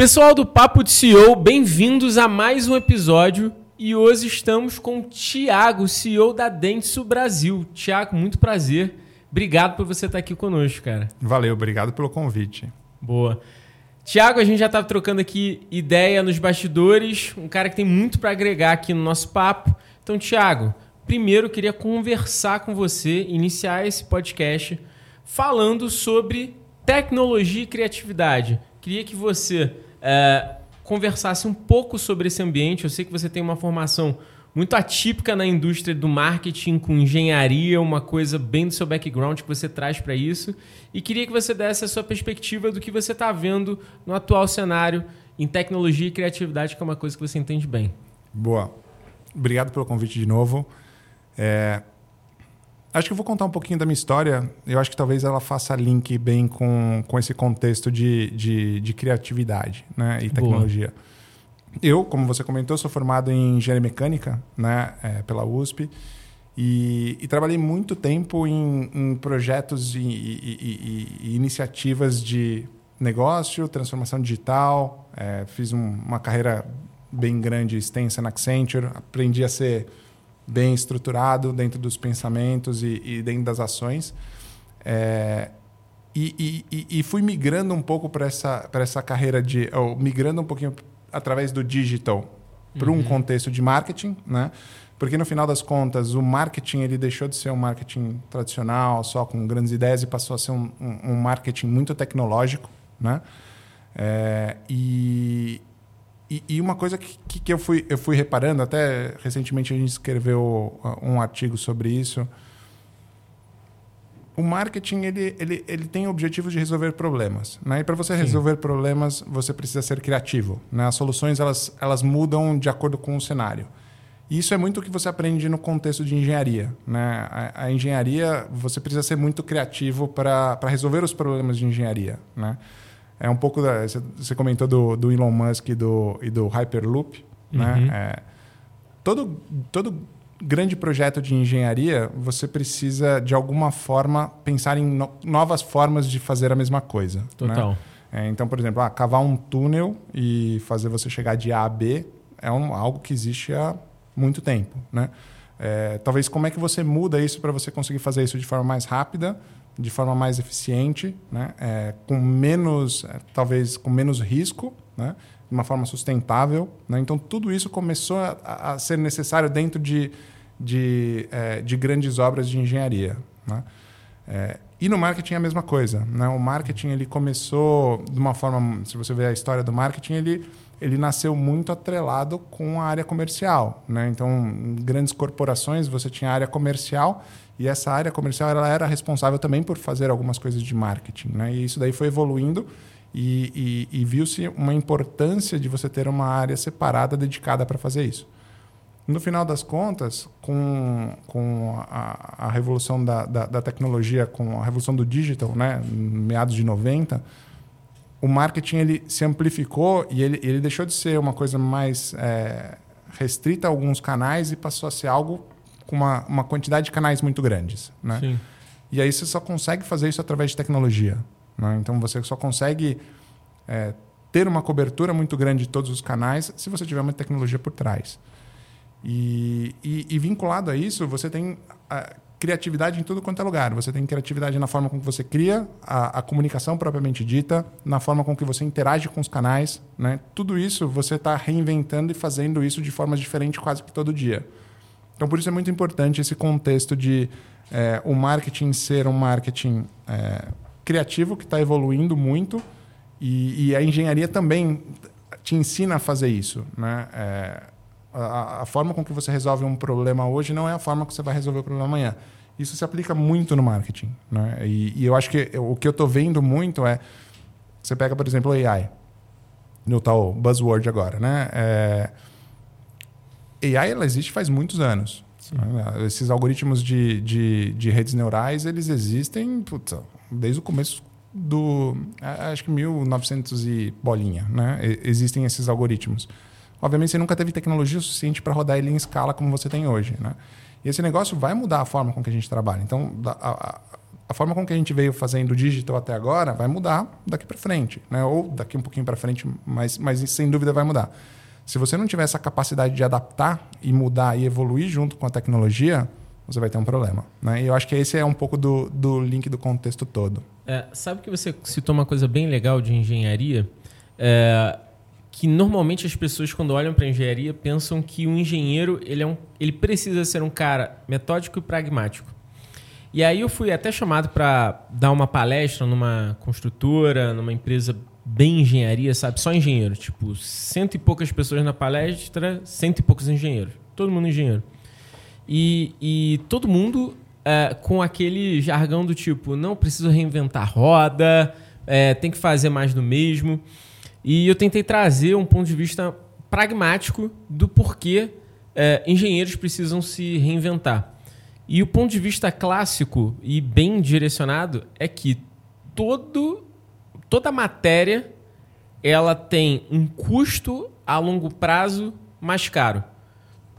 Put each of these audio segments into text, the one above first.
Pessoal do Papo de CEO, bem-vindos a mais um episódio. E hoje estamos com o Thiago, CEO da Dentsu Brasil. Thiago, muito prazer. Obrigado por você estar aqui conosco, cara. Valeu, obrigado pelo convite. Boa. Tiago, a gente já estava trocando aqui ideia nos bastidores, um cara que tem muito para agregar aqui no nosso papo. Então, Tiago, primeiro eu queria conversar com você, iniciar esse podcast falando sobre tecnologia e criatividade. Queria que você é, conversasse um pouco sobre esse ambiente. Eu sei que você tem uma formação muito atípica na indústria do marketing, com engenharia, uma coisa bem do seu background que você traz para isso. E queria que você desse a sua perspectiva do que você está vendo no atual cenário em tecnologia e criatividade, que é uma coisa que você entende bem. Boa. Obrigado pelo convite de novo. É... Acho que eu vou contar um pouquinho da minha história. Eu acho que talvez ela faça link bem com, com esse contexto de, de, de criatividade né? e tecnologia. Boa. Eu, como você comentou, sou formado em engenharia mecânica né, é, pela USP e, e, trabalhei muito tempo em, em projetos e, e, e, iniciativas de negócio, transformação digital. É, fiz um, uma carreira bem grande, extensa na Accenture. Aprendi a ser bem estruturado dentro dos pensamentos e, dentro das ações. É, e, e, e, fui migrando um pouco para essa, essa carreira de. Ou migrando um pouquinho através do digital para um uhum. contexto de marketing, né? Porque no final das contas o marketing ele deixou de ser um marketing tradicional só com grandes ideias e passou a ser um, um, um marketing muito tecnológico, né? É, e, e, e, uma coisa que, que eu fui eu fui reparando até recentemente a gente escreveu uh, um artigo sobre isso o marketing ele, ele, ele tem o objetivo de resolver problemas. Né? E para você Sim. resolver problemas, você precisa ser criativo. Né? As soluções elas, elas mudam de acordo com o cenário. E isso é muito o que você aprende no contexto de engenharia. Né? A, a engenharia, você precisa ser muito criativo para resolver os problemas de engenharia. Né? É um pouco da. Você comentou do, do Elon Musk e do, e do Hyperloop. Né? Uhum. Né? É, todo, todo grande projeto de engenharia, você precisa, de alguma forma, pensar em no novas formas de fazer a mesma coisa. Né? Total. Né? É, então, por exemplo, ah, cavar um túnel e fazer você chegar de A a B é um, algo que existe há muito tempo. Né? É, talvez como é que você muda isso para você conseguir fazer isso de forma mais rápida, de forma mais eficiente, né? É, com menos, é, talvez com menos risco, né? de uma forma sustentável. Né? Então, tudo isso começou a, a ser necessário dentro de de, é, de grandes obras de engenharia. Né? É, e no marketing é a mesma coisa. Né? O marketing ele começou de uma forma, se você ver a história do marketing, ele, ele nasceu muito atrelado com a área comercial. Né? Então, em grandes corporações você tinha a área comercial e essa área comercial ela era responsável também por fazer algumas coisas de marketing. Né? E isso daí foi evoluindo e, e, e viu-se uma importância de você ter uma área separada dedicada para fazer isso. No final das contas, com, com a, a revolução da, da, da, tecnologia, com a revolução do digital, né, meados de 90, o marketing ele se amplificou e ele, ele deixou de ser uma coisa mais é, restrita a alguns canais e passou a ser algo com uma, uma quantidade de canais muito grandes. Né? Sim. E aí você só consegue fazer isso através de tecnologia. Né? Então você só consegue é, ter uma cobertura muito grande de todos os canais se você tiver uma tecnologia por trás. E, e, e, vinculado a isso, você tem a criatividade em tudo quanto é lugar. Você tem criatividade na forma com que você cria a, a comunicação propriamente dita, na forma com que você interage com os canais. Né? Tudo isso você está reinventando e fazendo isso de formas diferentes quase que todo dia. Então, por isso é muito importante esse contexto de é, o marketing ser um marketing é, criativo que está evoluindo muito e, e, a engenharia também te ensina a fazer isso. Né? É, a, a, forma com que você resolve um problema hoje não é a forma que você vai resolver o problema amanhã. Isso se aplica muito no marketing. Né? E, e eu acho que o que eu estou vendo muito é. Você pega, por exemplo, AI, no tal buzzword agora. Né? É, AI ela existe faz muitos anos. Né? Esses algoritmos de, de, de, redes neurais eles existem desde o começo do. Acho que 1900 e bolinha. Né? Existem esses algoritmos. Obviamente, você nunca teve tecnologia suficiente para rodar ele em escala como você tem hoje. Né? E esse negócio vai mudar a forma com que a gente trabalha. Então, a, a, a forma com que a gente veio fazendo digital até agora vai mudar daqui para frente, né? Ou daqui um pouquinho para frente, mas, mas sem dúvida vai mudar. Se você não tiver essa capacidade de adaptar e mudar e evoluir junto com a tecnologia, você vai ter um problema. Né? E eu acho que esse é um pouco do, do link do contexto todo. É, sabe que você citou uma coisa bem legal de engenharia? É, que normalmente as pessoas, quando olham para engenharia, pensam que o engenheiro ele, é um, ele precisa ser um cara metódico e pragmático. E aí eu fui até chamado para dar uma palestra numa construtora, numa empresa bem engenharia, sabe? Só engenheiro. Tipo, cento e poucas pessoas na palestra, cento e poucos engenheiros. Todo mundo engenheiro. E, e todo mundo é, com aquele jargão do tipo, não preciso reinventar roda, é, tem que fazer mais do mesmo. E eu tentei trazer um ponto de vista pragmático do porquê é, engenheiros precisam se reinventar. E o ponto de vista clássico e bem direcionado é que todo, toda matéria ela tem um custo a longo prazo mais caro.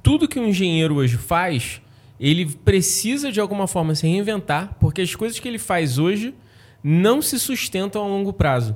Tudo que um engenheiro hoje faz, ele precisa de alguma forma se reinventar, porque as coisas que ele faz hoje não se sustentam a longo prazo.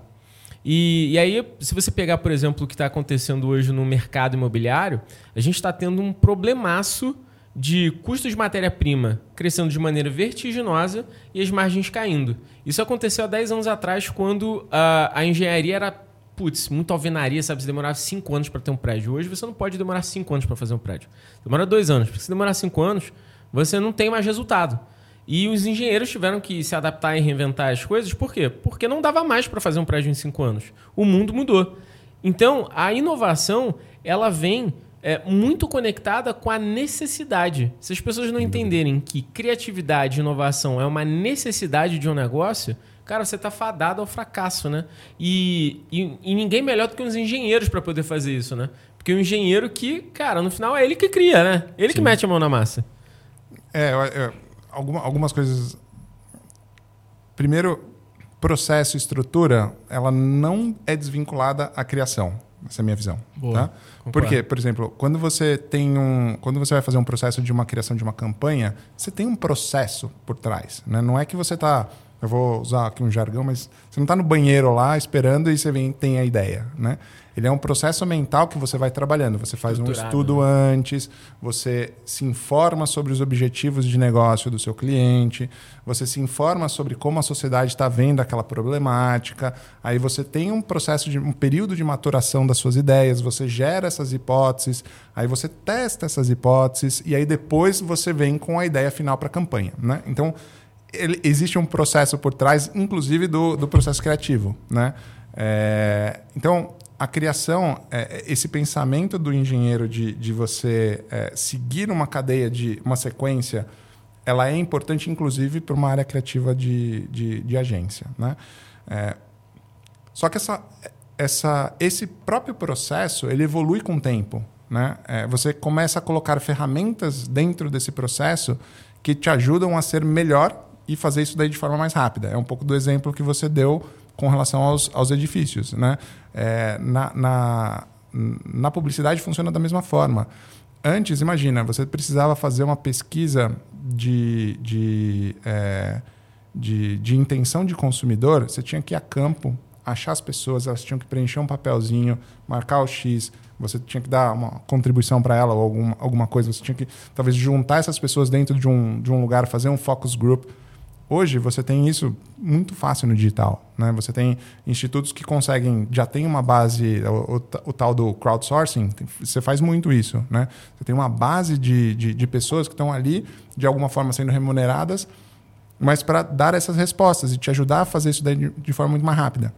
E, e aí, se você pegar, por exemplo, o que está acontecendo hoje no mercado imobiliário, a gente está tendo um problemaço de custos de matéria-prima crescendo de maneira vertiginosa e as margens caindo. Isso aconteceu há 10 anos atrás, quando a, a engenharia era, putz, muito alvenaria, sabe? Você demorava 5 anos para ter um prédio. Hoje você não pode demorar 5 anos para fazer um prédio. Demora 2 anos. Porque se demorar 5 anos, você não tem mais resultado. E os engenheiros tiveram que se adaptar e reinventar as coisas. Por quê? Porque não dava mais para fazer um prédio em 5 anos. O mundo mudou. Então, a inovação, ela vem é, muito conectada com a necessidade. Se as pessoas não entenderem que criatividade e inovação é uma necessidade de um negócio, cara, você está fadado ao fracasso, né? E, e, e, ninguém melhor do que os engenheiros para poder fazer isso, né? Porque o engenheiro que, cara, no final é ele que cria, né? Ele Sim. que mete a mão na massa. É, é alguma, algumas coisas. Primeiro, processo e estrutura, ela não é desvinculada à criação. Essa é a minha visão. Boa, tá? Porque, por exemplo, quando você tem um, quando você vai fazer um processo de uma criação de uma campanha, você tem um processo por trás. Né? Não é que você está eu vou usar aqui um jargão, mas você não está no banheiro lá esperando e você vem tem a ideia, né? Ele é um processo mental que você vai trabalhando. Você faz um estudo né? antes, você se informa sobre os objetivos de negócio do seu cliente, você se informa sobre como a sociedade está vendo aquela problemática. Aí você tem um processo de um período de maturação das suas ideias, você gera essas hipóteses, aí você testa essas hipóteses e aí depois você vem com a ideia final para a campanha, né? Então ele, existe um processo por trás, inclusive do, do processo criativo, né? É, então a criação, é, esse pensamento do engenheiro de, de você é, seguir uma cadeia de uma sequência, ela é importante, inclusive, para uma área criativa de, de, de agência. Né? É, só que essa, essa, esse próprio processo ele evolui com o tempo. Né? É, você começa a colocar ferramentas dentro desse processo que te ajudam a ser melhor e fazer isso daí de forma mais rápida. É um pouco do exemplo que você deu com relação aos, aos edifícios. Né? É, na, na, na publicidade funciona da mesma forma. Antes, imagina, você precisava fazer uma pesquisa de, de, é, de, de intenção de consumidor, você tinha que ir a campo, achar as pessoas, elas tinham que preencher um papelzinho, marcar o X, você tinha que dar uma contribuição para ela ou alguma, alguma coisa, você tinha que talvez juntar essas pessoas dentro de um, de um lugar, fazer um focus group. Hoje você tem isso muito fácil no digital. Né? Você tem institutos que conseguem, já tem uma base, o, o, o tal do crowdsourcing, você faz muito isso. Né? Você tem uma base de, de, de pessoas que estão ali, de alguma forma sendo remuneradas, mas para dar essas respostas e te ajudar a fazer isso de, de forma muito mais rápida.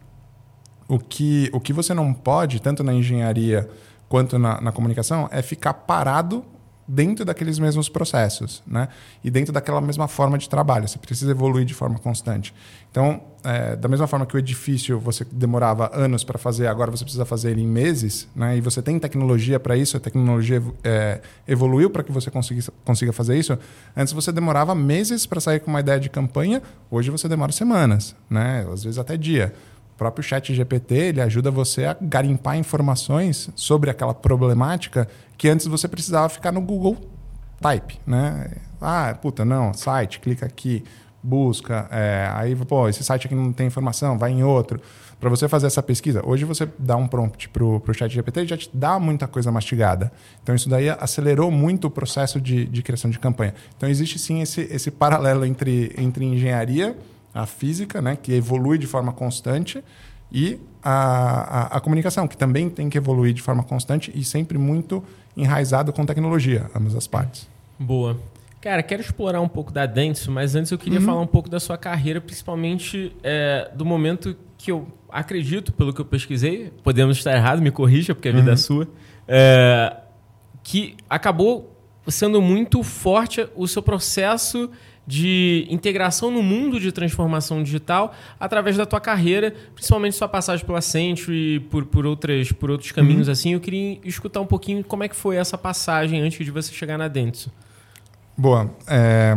O que, o que você não pode, tanto na engenharia quanto na, na comunicação, é ficar parado dentro daqueles mesmos processos, né? E dentro daquela mesma forma de trabalho. Você precisa evoluir de forma constante. Então, é, da mesma forma que o edifício você demorava anos para fazer, agora você precisa fazer ele em meses, né? E você tem tecnologia para isso, a tecnologia é, evoluiu para que você consiga, consiga fazer isso. Antes você demorava meses para sair com uma ideia de campanha, hoje você demora semanas, né? Às vezes até dia próprio chat GPT ele ajuda você a garimpar informações sobre aquela problemática que antes você precisava ficar no Google Type, né? Ah, puta, não, site, clica aqui. busca, é, aí, pô, esse site aqui não tem informação, vai em outro. Para você fazer essa pesquisa, hoje você dá um prompt para o chat GPT e já te dá muita coisa mastigada. Então, isso daí acelerou muito o processo de, de criação de campanha. Então, existe sim esse, esse paralelo entre, entre engenharia, a física, né, que evolui de forma constante, e a, a, a, comunicação, que também tem que evoluir de forma constante e sempre muito enraizado com tecnologia, ambas as partes. Boa. Cara, quero explorar um pouco da Dentsu, mas antes eu queria uhum. falar um pouco da sua carreira, principalmente é, do momento que eu acredito, pelo que eu pesquisei, podemos estar errado, me corrija, porque a vida é uhum. é sua, é, que acabou sendo muito forte o seu processo de integração no mundo de transformação digital através da tua carreira, principalmente sua passagem pela Century, por, por, outras, por outros caminhos uhum. assim. Eu queria escutar um pouquinho como é que foi essa passagem antes de você chegar na Dentsu. Boa. É...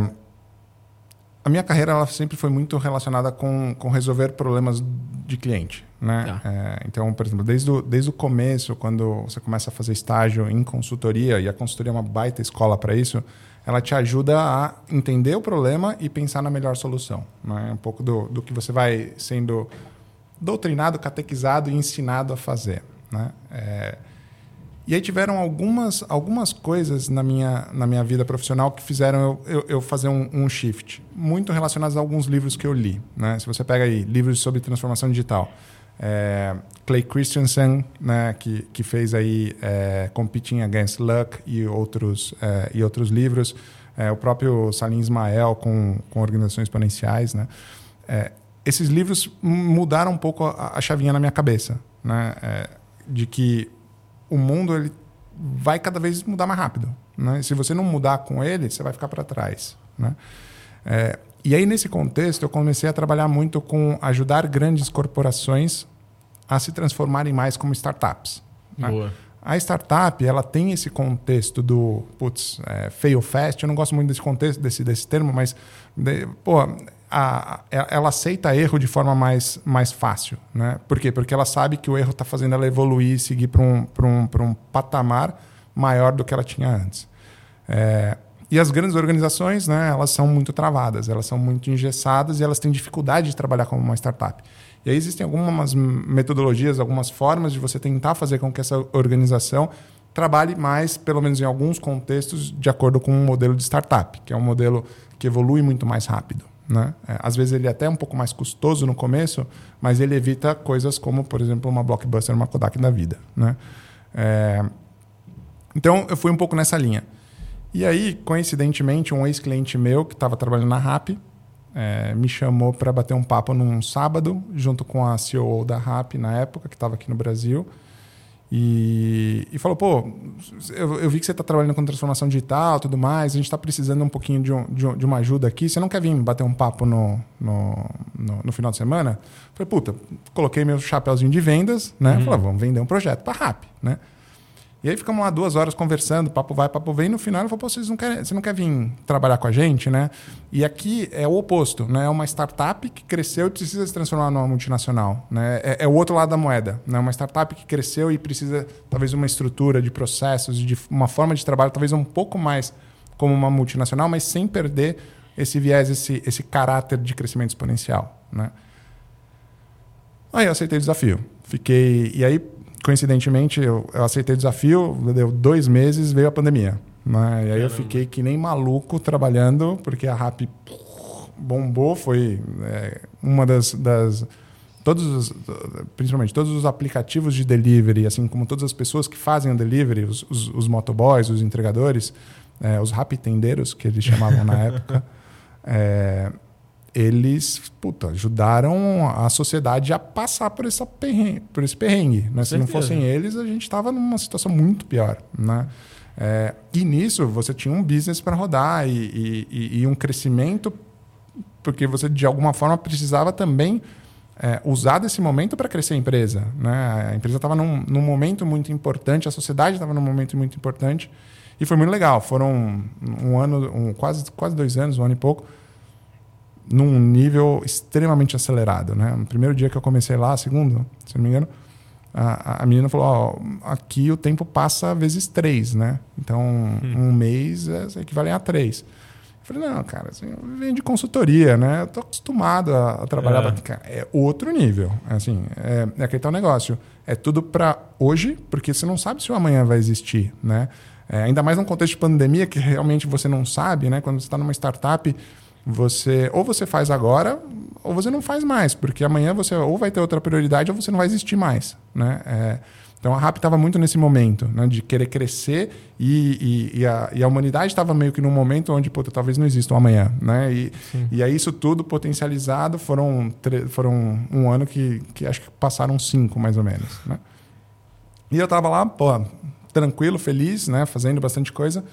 A minha carreira ela sempre foi muito relacionada com, com resolver problemas de cliente. Né? Ah. É, então, por exemplo, desde o, desde o começo, quando você começa a fazer estágio em consultoria, e a consultoria é uma baita escola para isso, ela te ajuda a entender o problema e pensar na melhor solução. Né? Um pouco do, do que você vai sendo doutrinado, catequizado e ensinado a fazer. Né? É, e aí tiveram algumas, algumas coisas na minha, na minha vida profissional que fizeram eu, eu, eu fazer um, um, shift, muito relacionados a alguns livros que eu li. Né? Se você pega aí livros sobre transformação digital, é, Clay Christensen, né, que, que fez aí é, Competing Against Luck e outros, é, e outros livros, é, o próprio Salim Ismael com, com organizações exponenciais, né? É, esses livros mudaram um pouco a, a chavinha na minha cabeça, né? É, de que o mundo ele vai cada vez mudar mais rápido. Né? Se você não mudar com ele, você vai ficar para trás. Né? É, e aí, nesse contexto, eu comecei a trabalhar muito com ajudar grandes corporações a se transformarem mais como startups. Né? A startup ela tem esse contexto do putz, é, fail fast. Eu não gosto muito desse contexto, desse, desse termo, mas de, pô, a, ela aceita erro de forma mais, mais fácil. Né? Por quê? Porque ela sabe que o erro está fazendo ela evoluir e seguir para um, um, um patamar maior do que ela tinha antes. É, e as grandes organizações, né, elas são muito travadas, elas são muito engessadas e elas têm dificuldade de trabalhar como uma startup. E aí existem algumas metodologias, algumas formas de você tentar fazer com que essa organização trabalhe mais, pelo menos em alguns contextos, de acordo com um modelo de startup, que é um modelo que evolui muito mais rápido. Né? É, às vezes ele é até um pouco mais custoso no começo, mas ele evita coisas como, por exemplo, uma blockbuster, uma Kodak da vida. Né? É... Então eu fui um pouco nessa linha. E aí, coincidentemente, um ex-cliente meu que estava trabalhando na RAP é, me chamou para bater um papo num sábado, junto com a CEO da RAP na época, que estava aqui no Brasil. E, e falou, pô, eu, eu, vi que você está trabalhando com transformação digital tudo mais, a gente está precisando um pouquinho de, um, de, de, uma ajuda aqui, você não quer vir bater um papo no, no, no, no final de semana? Falei, puta, coloquei meu chapéuzinho de vendas, né? Uhum. Falei, vamos vender um projeto para RAP, né? E aí ficamos lá duas horas conversando, papo vai, papo vem, e no final ele falou, pô, vocês não querem, você não quer vir trabalhar com a gente, né? E aqui é o oposto, né? É uma startup que cresceu e precisa se transformar numa multinacional, né? É, é o outro lado da moeda, né? Uma startup que cresceu e precisa talvez uma estrutura de processos, de uma forma de trabalho talvez um pouco mais como uma multinacional, mas sem perder esse viés, esse, esse caráter de crescimento exponencial, né? Aí eu aceitei o desafio. Fiquei. E aí coincidentemente, eu, eu aceitei o desafio, deu dois meses, veio a pandemia. Né? E aí eu fiquei que nem maluco trabalhando, porque a RAP bombou, foi é, uma das, das todos os, principalmente todos os aplicativos de delivery, assim como todas as pessoas que fazem o delivery, os, os, os motoboys, os entregadores, é, os rapitendeiros, que eles chamavam na época, é, eles puta, ajudaram a sociedade a passar por, essa perrengue, por esse perrengue. Né? Se não fossem eles, a gente estava numa situação muito pior. Né? É, e nisso você tinha um business para rodar e, e, e, um crescimento, porque você de alguma forma precisava também é, usar desse momento para crescer a empresa. Né? A empresa estava num, num momento muito importante, a sociedade estava num momento muito importante e foi muito legal. Foram um ano, um, quase, quase dois anos, um ano e pouco num nível extremamente acelerado. Né? No primeiro dia que eu comecei lá, segundo, se não me engano, a, a menina falou: aqui o tempo passa vezes três, né? Então, hum. um mês é, equivale a três. Eu falei, não, cara, assim, eu venho de consultoria, né? Eu tô acostumado a, a trabalhar. É. Cara, é outro nível. Assim, é, é aquele tal negócio. É tudo para hoje, porque você não sabe se o amanhã vai existir, né? É, ainda mais num contexto de pandemia, que realmente você não sabe, né? Quando você está numa startup, você ou você faz agora ou você não faz mais, porque amanhã você ou vai ter outra prioridade ou você não vai existir mais, né? É, então a RAP estava muito nesse momento, né, de querer crescer e, e, e, a, e a, humanidade estava meio que num momento onde talvez não exista um amanhã. Né? E, e aí isso tudo potencializado foram, foram um ano que, que acho que passaram cinco mais ou menos. Né? E eu estava lá, pô, tranquilo, feliz, né, fazendo bastante coisa.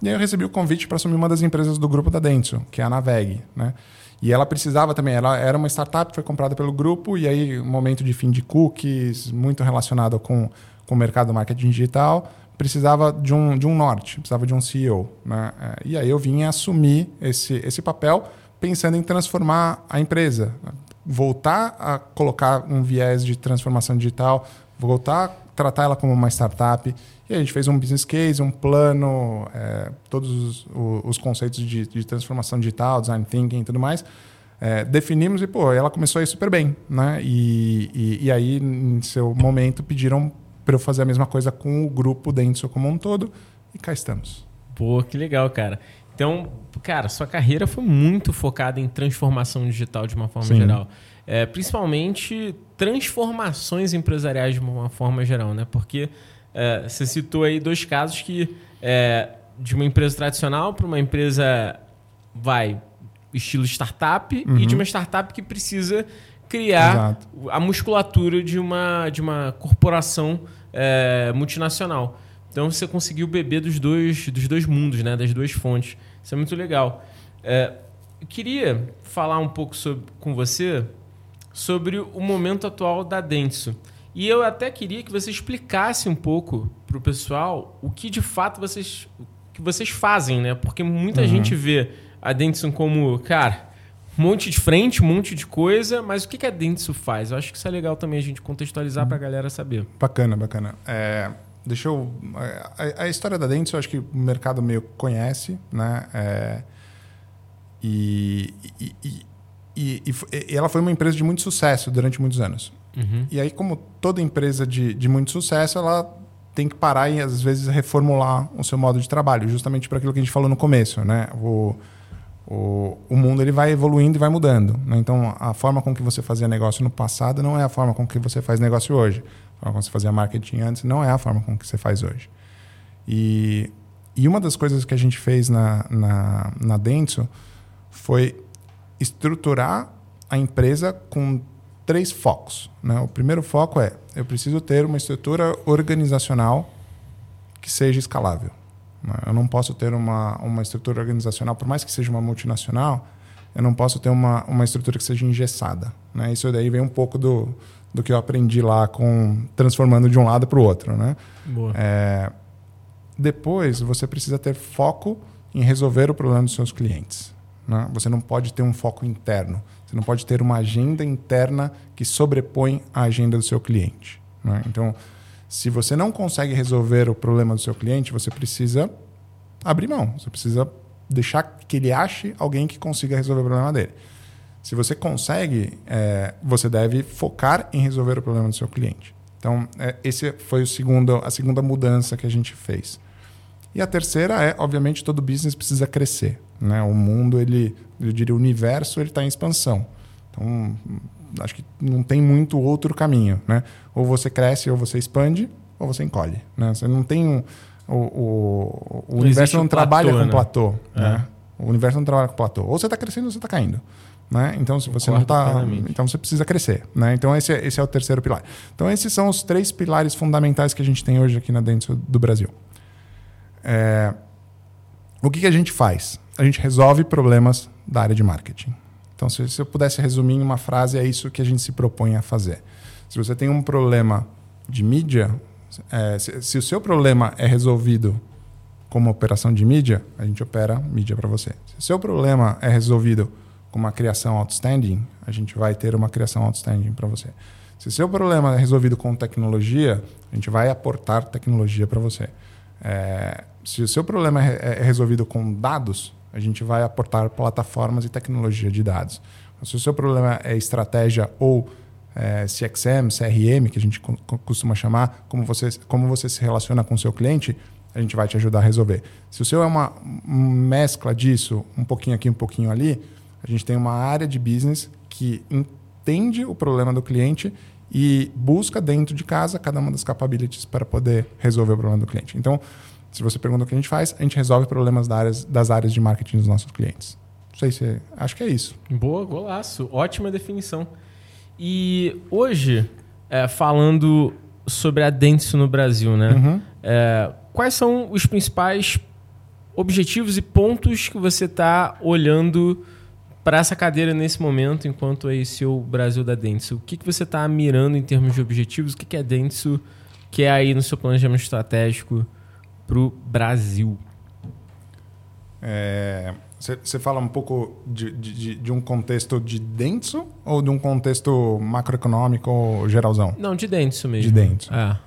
E aí eu recebi o convite para assumir uma das empresas do grupo da Dentsu, que é a Naveg. Né? E ela precisava também, ela era uma startup, foi comprada pelo grupo, e aí, momento de fim de cookies, muito relacionado com, com o mercado do marketing digital, precisava de um, de um norte, precisava de um CEO. Né? É, e aí eu vim assumir esse, esse papel pensando em transformar a empresa, voltar a colocar um viés de transformação digital, voltar a tratar ela como uma startup e a gente fez um business case, um plano, é, todos os, os conceitos de, de, transformação digital, design thinking e tudo mais. É, definimos e, pô, ela começou a ir super bem. Né? E, e, e aí, em seu momento, pediram para eu fazer a mesma coisa com o grupo Dentsu como um todo. E cá estamos. Pô, que legal, cara. Então, cara, sua carreira foi muito focada em transformação digital de uma forma Sim. geral. É, principalmente transformações empresariais de uma forma geral, né? Porque é, você citou aí dois casos que é, de uma empresa tradicional para uma empresa vai estilo startup uhum. e de uma startup que precisa criar Exato. a musculatura de uma, de uma corporação é, multinacional. Então você conseguiu beber dos dois, dos dois mundos, né? das duas fontes. Isso é muito legal. É, eu queria falar um pouco sobre, com você sobre o momento atual da Dentsu. E eu até queria que você explicasse um pouco para o pessoal o que de fato vocês, que vocês fazem, né? Porque muita uhum. gente vê a Dentsu como, cara, um monte de frente, um monte de coisa, mas o que, que a Dentsu faz? Eu acho que isso é legal também a gente contextualizar uhum. para a galera saber. Bacana, bacana. É, deixa eu. A, a, história da Dentsu, eu acho que o mercado meio conhece, né? É, e, e, e, e, ela foi uma empresa de muito sucesso durante muitos anos. Uhum. E aí, como toda empresa de, de muito sucesso, ela tem que parar e às vezes reformular o seu modo de trabalho, justamente para aquilo que a gente falou no começo, né? O, o, o mundo ele vai evoluindo e vai mudando. Né? Então, a forma com que você fazia negócio no passado não é a forma com que você faz negócio hoje. A forma como você fazia marketing antes não é a forma com que você faz hoje. E, e uma das coisas que a gente fez na, na, na Dentsu foi estruturar a empresa com três focos. Né? O primeiro foco é: eu preciso ter uma estrutura organizacional que seja escalável. Né? Eu não posso ter uma, uma estrutura organizacional, por mais que seja uma multinacional, eu não posso ter uma, uma estrutura que seja engessada. Né? Isso daí vem um pouco do, do que eu aprendi lá com transformando de um lado para o outro. Né? É, depois, você precisa ter foco em resolver o problema dos seus clientes. Né? Você não pode ter um foco interno. Você não pode ter uma agenda interna que sobrepõe a agenda do seu cliente. Né? Então, se você não consegue resolver o problema do seu cliente, você precisa abrir mão. Você precisa deixar que ele ache alguém que consiga resolver o problema dele. Se você consegue, é, você deve focar em resolver o problema do seu cliente. Então, é, esse foi o segundo, a segunda mudança que a gente fez. E a terceira é, obviamente, todo business precisa crescer. Né? O mundo, ele, eu diria, o universo, ele está em expansão. Então, acho que não tem muito outro caminho. Né? Ou você cresce, ou você expande, ou você encolhe. Né? Você não tem um, o, o, o não universo não trabalha platô, com né? platô. É. Né? O universo não trabalha com platô. Ou você está crescendo ou você está caindo. Né? Então, se você Concordo não está. Então, você precisa crescer. Né? Então, esse é, esse é o terceiro pilar. Então, esses são os três pilares fundamentais que a gente tem hoje aqui na dentro do Brasil. É... O que, que a gente faz? A gente resolve problemas da área de marketing. Então, se, se eu pudesse resumir em uma frase, é isso que a gente se propõe a fazer. Se você tem um problema de mídia, é, se, se, o seu problema é resolvido com uma operação de mídia, a gente opera mídia para você. Se o seu problema é resolvido com uma criação outstanding, a gente vai ter uma criação outstanding para você. Se o seu problema é resolvido com tecnologia, a gente vai aportar tecnologia para você. É, se o seu problema é, é resolvido com dados, A gente vai aportar plataformas e tecnologia de dados. Se o seu problema é estratégia ou é, CXM, CRM, que a gente costuma chamar, como você, como você se relaciona com o seu cliente, a gente vai te ajudar a resolver. Se o seu é uma mescla disso, um pouquinho aqui, um pouquinho ali, a gente tem uma área de business que entende o problema do cliente e busca dentro de casa cada uma das capabilities para poder resolver o problema do cliente. Então, se você pergunta o que a gente faz, a gente resolve problemas das áreas, das áreas de marketing dos nossos clientes. Não sei se. Acho que é isso. Boa, golaço. Ótima definição. E hoje, é, falando sobre a Dentsu no Brasil, né? Uhum. É, quais são os principais objetivos e pontos que você está olhando para essa cadeira nesse momento, enquanto é seu Brasil da Dentsu? O que, que você está mirando em termos de objetivos? O que, que é Dentsu que é aí no seu planejamento estratégico para o Brasil? Você é, fala um pouco de, de, de, um contexto de Dentsu ou de um contexto macroeconômico geralzão? Não, de Dentsu mesmo. De Dentsu. É.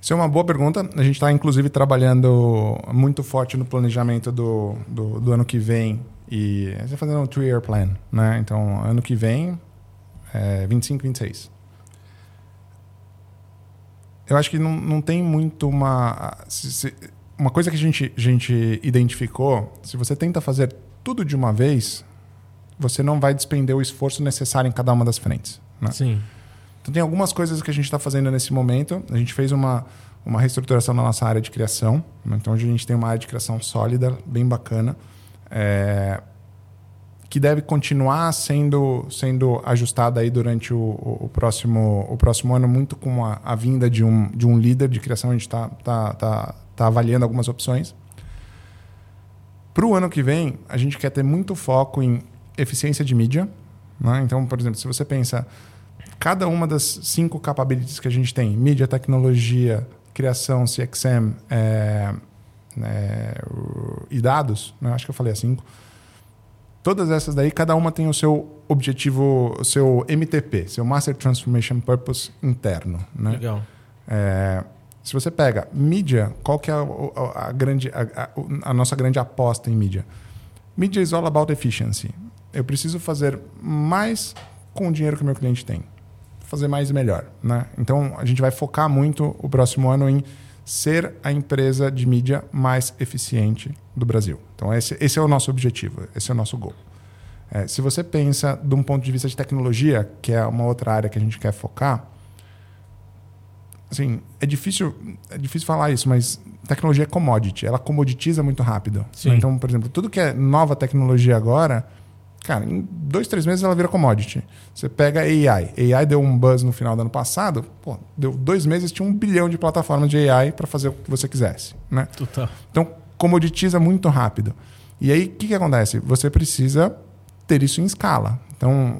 Isso é uma boa pergunta. A gente está, inclusive, trabalhando muito forte no planejamento do, do, do ano que vem. E a gente está fazendo um three-year plan. Né? Então, ano que vem, é 25, 26. Eu acho que não, não tem muito uma... Se, se, uma coisa que a gente, a gente identificou, se você tenta fazer tudo de uma vez, você não vai despender o esforço necessário em cada uma das frentes. Né? Sim. Então, tem algumas coisas que a gente está fazendo nesse momento. A gente fez uma, uma reestruturação na nossa área de criação. Então, hoje a gente tem uma área de criação sólida, bem bacana, é, que deve continuar sendo, sendo ajustada aí durante o, o, próximo, o próximo ano, muito com a, a, vinda de um, de um líder de criação. A gente está tá, tá, tá avaliando algumas opções. Para o ano que vem, a gente quer ter muito foco em eficiência de mídia. Né? Então, por exemplo, se você pensa cada uma das cinco capabilities que a gente tem, mídia, tecnologia, criação, CXM é, é, e dados, né? acho que eu falei as cinco, todas essas daí, cada uma tem o seu objetivo, o seu MTP, seu Master Transformation Purpose interno. Né? Legal. É, se você pega mídia, qual que é a, a, grande, a, a, nossa grande aposta em mídia? Mídia is all about efficiency. Eu preciso fazer mais com o dinheiro que o meu cliente tem fazer mais e melhor. Né? Então, a gente vai focar muito o próximo ano em ser a empresa de mídia mais eficiente do Brasil. Então, esse, esse é o nosso objetivo, esse é o nosso gol. É, se você pensa de um ponto de vista de tecnologia, que é uma outra área que a gente quer focar, assim, é difícil, é difícil falar isso, mas tecnologia é commodity, ela comoditiza muito rápido. Então, por exemplo, tudo que é nova tecnologia agora, Cara, em dois, três meses ela vira commodity. Você pega AI. AI deu um buzz no final do ano passado. Pô, deu dois meses, tinha um bilhão de plataformas de AI para fazer o que você quisesse. Né? Total. Então, comoditiza muito rápido. E aí, o que, que acontece? Você precisa ter isso em escala. Então,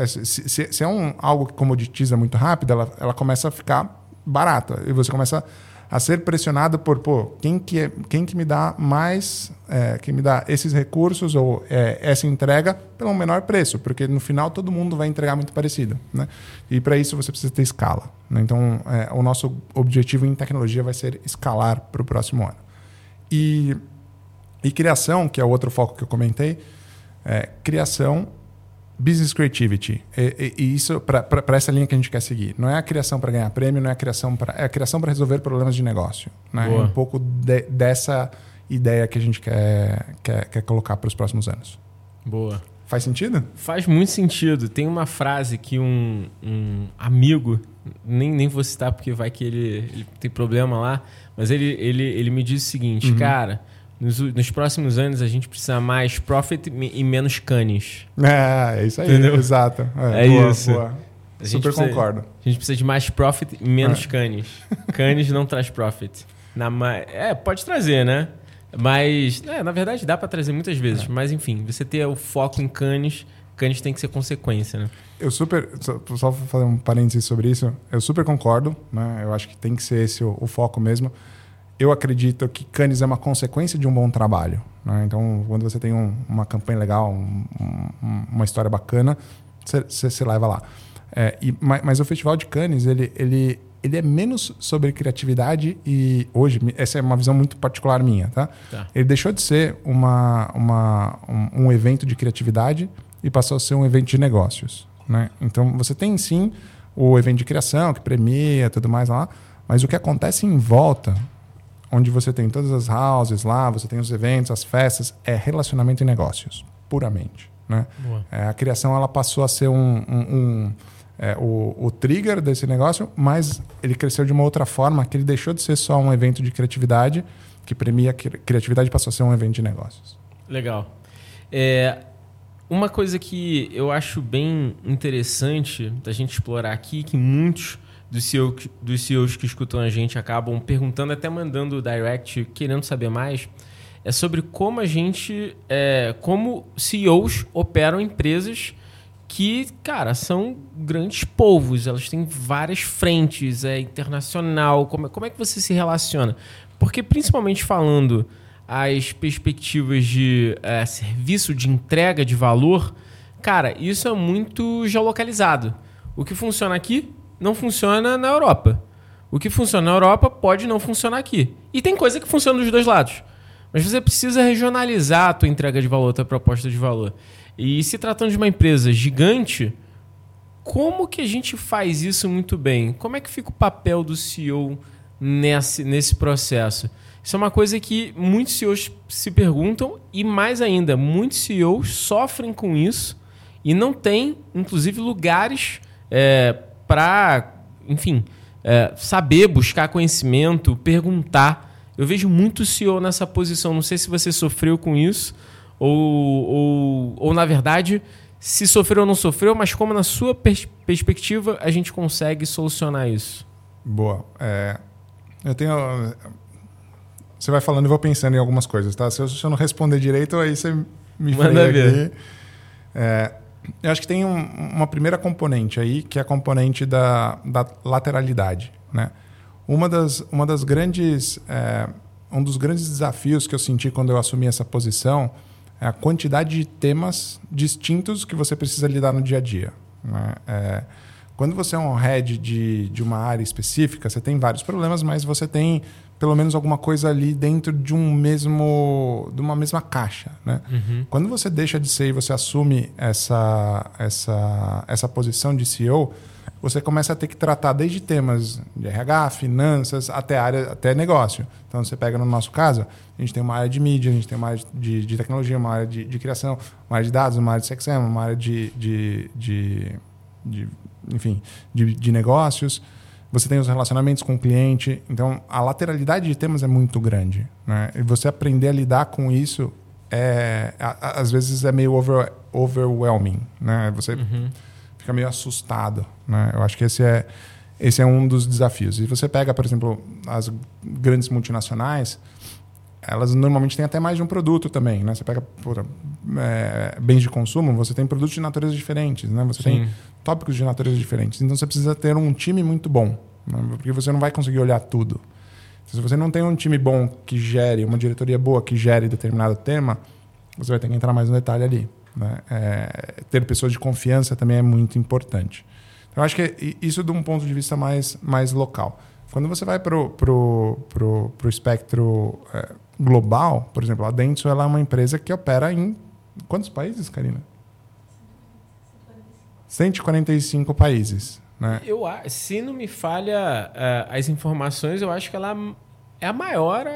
é, se, se, é um, algo que comoditiza muito rápido, ela, ela começa a ficar barata. E você começa a ser pressionado por pô, quem que, é, quem que me dá mais, é, quem me dá esses recursos ou é, essa entrega pelo menor preço, porque no final todo mundo vai entregar muito parecido. Né? E para isso você precisa ter escala. Né? Então, é, o nosso objetivo em tecnologia vai ser escalar para o próximo ano. E, e criação, que é o outro foco que eu comentei, é, criação business creativity. E, e, isso para essa linha que a gente quer seguir. Não é a criação para ganhar prêmio, não é a criação para é a criação para resolver problemas de negócio. Né? É um pouco de, dessa ideia que a gente quer, quer, quer colocar para os próximos anos. Boa. Faz sentido? Faz muito sentido. Tem uma frase que um, um amigo, nem, nem vou citar porque vai que ele, ele tem problema lá, mas ele, ele, ele me disse o seguinte, uhum. cara nos, nos, próximos anos a gente precisa mais profit e menos canes. É, é isso aí, Entendeu? exato. É, é boa, isso. Boa. Super precisa, concordo. A gente precisa de mais profit e menos é. canes. Canes não traz profit. Na, é, pode trazer, né? Mas, é, na verdade, dá para trazer muitas vezes. É. Mas, enfim, você ter o foco em canes, canes tem que ser consequência, né? Eu super. Só, só fazer um parênteses sobre isso. Eu super concordo, né? Eu acho que tem que ser esse o, o foco mesmo eu acredito que Cannes é uma consequência de um bom trabalho. Né? Então, quando você tem um, uma campanha legal, um, um, uma história bacana, você, você, leva lá. É, e, mas, mas, o Festival de Cannes, ele, ele, ele é menos sobre criatividade e hoje, essa é uma visão muito particular minha, tá? tá. Ele deixou de ser uma, uma, um, um, evento de criatividade e passou a ser um evento de negócios, né? Então você tem sim o evento de criação que premia tudo mais lá, mas o que acontece em volta, onde você tem todas as houses lá, você tem os eventos, as festas, é relacionamento e negócios, puramente, né? É, a criação ela passou a ser um, um, um é, o, o, trigger desse negócio, mas ele cresceu de uma outra forma, que ele deixou de ser só um evento de criatividade, que premia a criatividade passou a ser um evento de negócios. Legal. É, uma coisa que eu acho bem interessante da gente explorar aqui, que muitos dos CEOs, dos CEOs que escutam a gente acabam perguntando, até mandando direct, querendo saber mais, é sobre como a gente, é, como CEOs operam empresas que, cara, são grandes povos, elas têm várias frentes, é internacional. Como, como é que você se relaciona? Porque, principalmente falando as perspectivas de é, serviço de entrega de valor, cara, isso é muito geolocalizado. O que funciona aqui não funciona na Europa. O que funciona na Europa pode não funcionar aqui. E tem coisa que funciona dos dois lados. Mas você precisa regionalizar a tua entrega de valor, a tua proposta de valor. E se tratando de uma empresa gigante, como que a gente faz isso muito bem? Como é que fica o papel do CEO nesse, nesse processo? Isso é uma coisa que muitos CEOs se perguntam e, mais ainda, muitos CEOs sofrem com isso e não têm, inclusive, lugares é, para, enfim, é, saber, buscar conhecimento, perguntar. Eu vejo muito CEO nessa posição. Não sei se você sofreu com isso ou, ou, ou na verdade, se sofreu ou não sofreu, mas como na sua pers perspectiva a gente consegue solucionar isso? Boa. É, eu tenho. Você vai falando e vou pensando em algumas coisas, tá? Se eu, se eu não responder direito, aí você me Manda ver. aqui. É, eu acho que tem um, uma primeira componente aí, que é a componente da, da lateralidade. Né? Uma, das, uma das grandes. É, um dos grandes desafios que eu senti quando eu assumi essa posição é a quantidade de temas distintos que você precisa lidar no dia a dia. Né? É, quando você é um head de, de uma área específica, você tem vários problemas, mas você tem pelo menos alguma coisa ali dentro de um mesmo de uma mesma caixa, né? Uhum. Quando você deixa de ser e você assume essa essa essa posição de CEO, você começa a ter que tratar desde temas de RH, finanças, até área, até negócio. Então, você pega no nosso caso, a gente tem uma área de mídia, a gente tem uma área de, de tecnologia, uma área de, de, criação, uma área de dados, uma área de CXM, uma área de, de, de, de enfim, de, negócios. Você tem os relacionamentos com o cliente. Então, a lateralidade de temas é muito grande. Né? E você aprender a lidar com isso, é, às vezes, é meio over, overwhelming. Né? Você... Uhum fica meio assustado. Né? Eu acho que esse é, esse é um dos desafios. E você pega, por exemplo, as grandes multinacionais, elas normalmente têm até mais de um produto também. Né? Você pega por, é, bens de consumo, você tem produtos de natureza diferentes, né? você Sim. tem tópicos de natureza diferentes. Então você precisa ter um time muito bom, né? porque você não vai conseguir olhar tudo. Se você não tem um time bom que gere, uma diretoria boa que gere determinado tema, você vai ter que entrar mais no detalhe ali. Né? É, ter pessoas de confiança também é muito importante. Então, acho que isso de um ponto de vista mais, mais local. Quando você vai para o pro, pro, pro espectro é, global, por exemplo, a Dentsu ela é uma empresa que opera em quantos países, Karina? 145 países. Né? Eu, se não me falha uh, as informações, eu acho que ela é a maior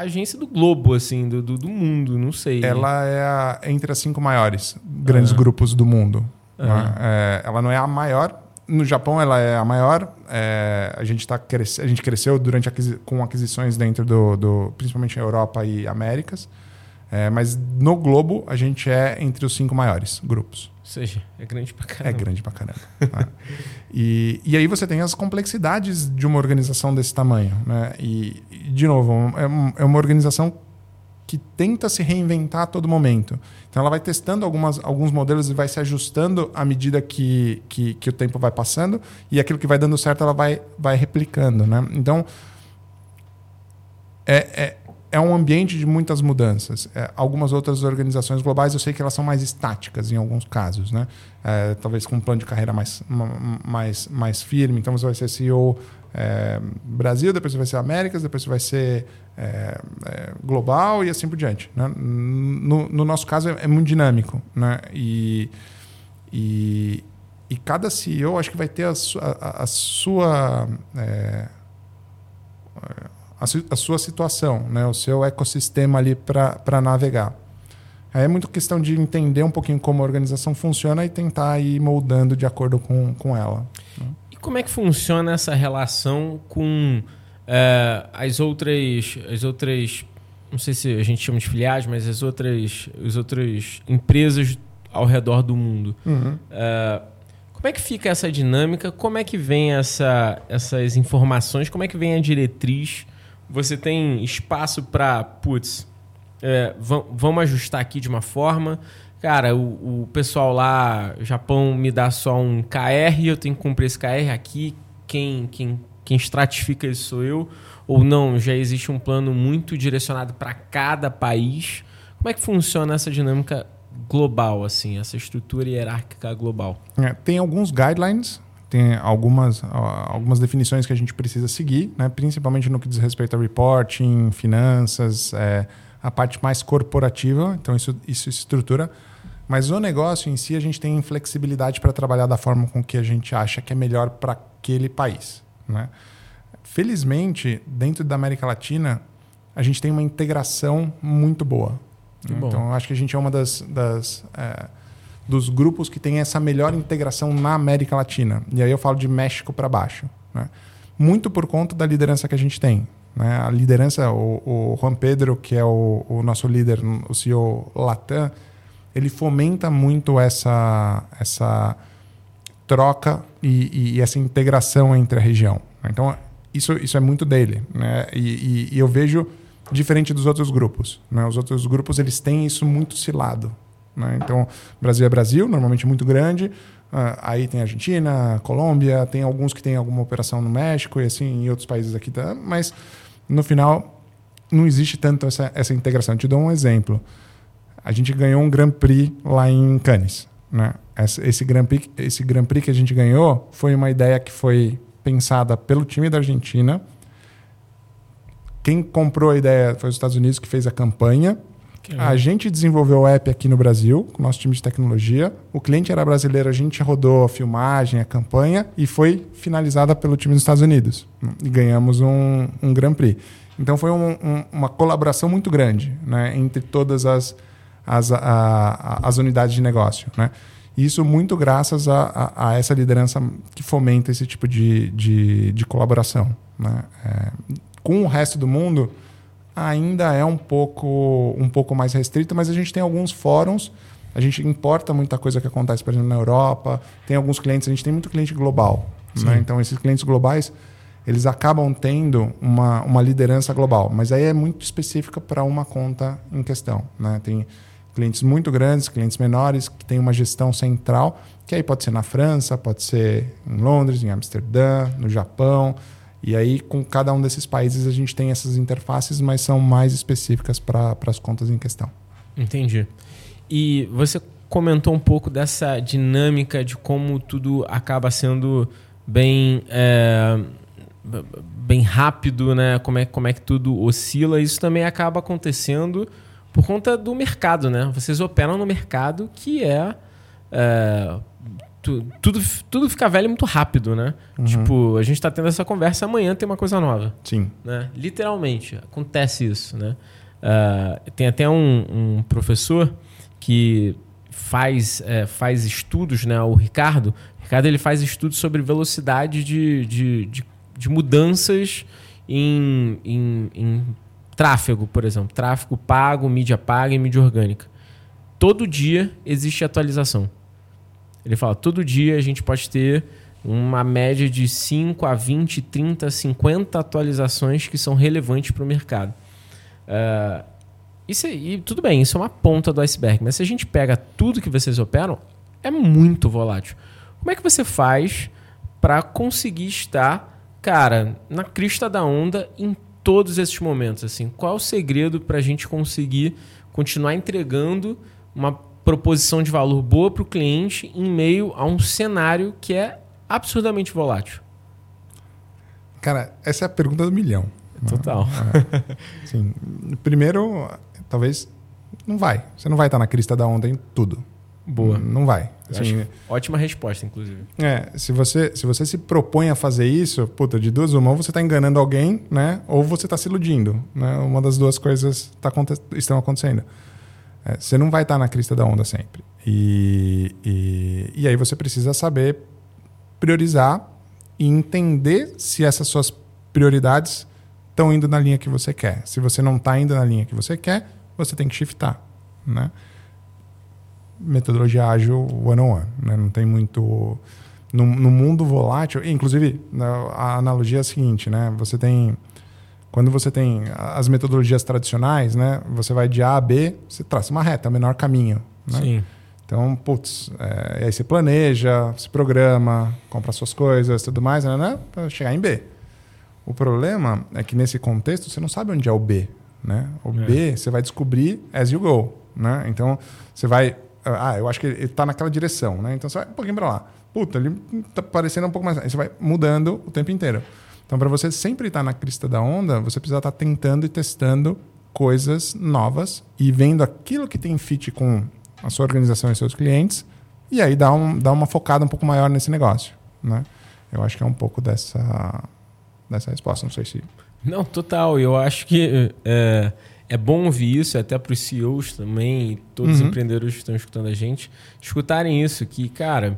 agência do globo, assim, do, do, do mundo, não sei. Ela é a, entre as cinco maiores grandes grupos do mundo. Né? É, ela não é a maior. No Japão, ela é a maior. É, a, gente tá cres... a gente cresceu durante aquisi... com aquisições dentro do, do, principalmente Europa e Américas. É, mas no globo, a gente é entre os cinco maiores grupos. Ou seja, é grande pra caramba. É grande pra caramba. né? e, e aí você tem as complexidades de uma organização desse tamanho. Né? E, de novo, é, é uma organização que tenta se reinventar a todo momento. Então ela vai testando algumas, alguns modelos e vai se ajustando à medida que, que, que, o tempo vai passando e aquilo que vai dando certo ela vai, vai replicando. Né? Então é, é, é um ambiente de muitas mudanças. É, algumas outras organizações globais eu sei que elas são mais estáticas em alguns casos, né? É, talvez com um plano de carreira mais, mais, mais firme. Então você vai ser CEO é, Brasil, depois vai ser Américas, depois vai ser é, é, global e assim por diante. Né? No, no, nosso caso é, é, muito dinâmico. Né? E, e, e, cada CEO acho que vai ter a, a, a sua. A, a, sua situação, né? o seu ecossistema ali para navegar. É muito questão de entender um pouquinho como a organização funciona e tentar ir moldando de acordo com, com ela. Né? E como é que funciona essa relação com é, as outras, as outras, não sei se a gente chama de filiais, mas as outras, as outras empresas ao redor do mundo? Uhum. É, como é que fica essa dinâmica? Como é que vem essa, essas informações? Como é que vem a diretriz? Você tem espaço para, putz, é, vamos ajustar aqui de uma forma. Cara, o, o, pessoal lá, Japão, me dá só um KR, eu tenho que cumprir esse KR aqui. Quem, quem, quem estratifica isso sou eu. Ou não, já existe um plano muito direcionado para cada país. Como é que funciona essa dinâmica global, assim, essa estrutura hierárquica global? É, tem alguns guidelines tem algumas, algumas definições que a gente precisa seguir, né? principalmente no que diz respeito a reporting, finanças, é, a parte mais corporativa, então isso, isso estrutura. Mas o negócio em si, a gente tem flexibilidade para trabalhar da forma com que a gente acha que é melhor para aquele país. Né? Felizmente, dentro da América Latina, a gente tem uma integração muito boa. Né? Então, eu acho que a gente é uma das, das é, dos grupos que tem essa melhor integração na América Latina. E aí eu falo de México para baixo. Né? Muito por conta da liderança que a gente tem. Né? A liderança, o, o, Juan Pedro, que é o, o, nosso líder, o CEO Latam, ele fomenta muito essa, essa troca e, e essa integração entre a região. Então, isso, isso é muito dele. Né? E, e, e eu vejo diferente dos outros grupos. Né? Os outros grupos eles têm isso muito cilado. Né? Então, Brasil é Brasil, normalmente muito grande. Uh, aí tem Argentina, Colômbia, tem alguns que têm alguma operação no México e assim em outros países aqui, tá? mas no final não existe tanto essa, essa integração. Eu te dou um exemplo. A gente ganhou um Grand Prix lá em Cannes. Né? Esse, Grand Prix, esse Grand Prix que a gente ganhou foi uma ideia que foi pensada pelo time da Argentina. Quem comprou a ideia foi os Estados Unidos, que fez a campanha. A gente desenvolveu o app aqui no Brasil, com o nosso time de tecnologia. O cliente era brasileiro, a gente rodou a filmagem, a campanha e foi finalizada pelo time dos Estados Unidos. E ganhamos um, um Grand Prix. Então foi um, um, uma colaboração muito grande né, entre todas as, as, a, a, as unidades de negócio. Né? Isso muito graças a, a, essa liderança que fomenta esse tipo de, de, de colaboração. Né? É, com o resto do mundo ainda é um pouco, um pouco mais restrita, mas a gente tem alguns fóruns, a gente importa muita coisa que acontece, por exemplo, na Europa, tem alguns clientes, a gente tem muito cliente global. Né? Então, esses clientes globais, eles acabam tendo uma, uma liderança global, mas aí é muito específica para uma conta em questão. Né? Tem clientes muito grandes, clientes menores, que têm uma gestão central, que aí pode ser na França, pode ser em Londres, em Amsterdã, no Japão, e aí, com cada um desses países, a gente tem essas interfaces, mas são mais específicas para as contas em questão. Entendi. E você comentou um pouco dessa dinâmica de como tudo acaba sendo bem, é, bem rápido, né? Como é, como é que tudo oscila. Isso também acaba acontecendo por conta do mercado, né? Vocês operam no mercado que é, é tu, tudo, tudo fica velho muito rápido, né? Uhum. Tipo, a gente tá tendo essa conversa, amanhã tem uma coisa nova. Sim. Né? Literalmente, acontece isso, né? Uh, tem até um, um, professor que faz, é, faz estudos, né? O Ricardo. O Ricardo ele faz estudos sobre velocidade de, de, de, de mudanças em, em, em tráfego, por exemplo. Tráfego pago, mídia paga e mídia orgânica. Todo dia existe atualização. Ele fala: todo dia a gente pode ter uma média de 5 a 20, 30, 50 atualizações que são relevantes para o mercado. Uh, isso, e tudo bem, isso é uma ponta do iceberg, mas se a gente pega tudo que vocês operam, é muito volátil. Como é que você faz para conseguir estar, cara, na crista da onda em todos esses momentos? Assim, qual é o segredo para a gente conseguir continuar entregando uma proposição de valor boa para o cliente em meio a um cenário que é absurdamente volátil? Cara, essa é a pergunta do milhão. Total. É. Sim. Primeiro, talvez não vai. Você não vai estar na crista da onda em tudo. Boa. Não vai. Assim, ótima resposta, inclusive. É, se você, se você se propõe a fazer isso, puta, de duas uma, ou você está enganando alguém, né? Ou você está se iludindo. Né? Uma das duas coisas tá, estão acontecendo. É, você não vai estar na crista da onda sempre. E, e, e aí você precisa saber priorizar e entender se essas suas prioridades estão indo na linha que você quer. Se você não está indo na linha que você quer, você tem que shiftar, né? Metodologia ágil one-on-one, né? Não tem muito... No, no mundo volátil... Inclusive, né, a analogia é a seguinte, né? Você tem... Quando você tem as metodologias tradicionais, né? Você vai de A a B, você traça uma reta, o menor caminho, né? Sim. Então, putz, é, aí você planeja, se programa, compra suas coisas, tudo mais, né, né, para chegar em B. O problema é que nesse contexto você não sabe onde é o B, né? O é. B você vai descobrir as you go, né? Então você vai, ah, eu acho que ele está naquela direção, né? Então você vai um pouquinho para lá. Puta, ele está parecendo um pouco mais, aí você vai mudando o tempo inteiro. Então para você sempre estar tá na crista da onda, você precisa estar tá tentando e testando coisas novas e vendo aquilo que tem fit com a sua organização e seus clientes, e aí dá, um, dá uma focada um pouco maior nesse negócio. Né? Eu acho que é um pouco dessa, dessa resposta. Não sei se. Não, total. Eu acho que é, é bom ouvir isso, até para os CEOs também, todos uhum. os empreendedores que estão escutando a gente, escutarem isso, que, cara,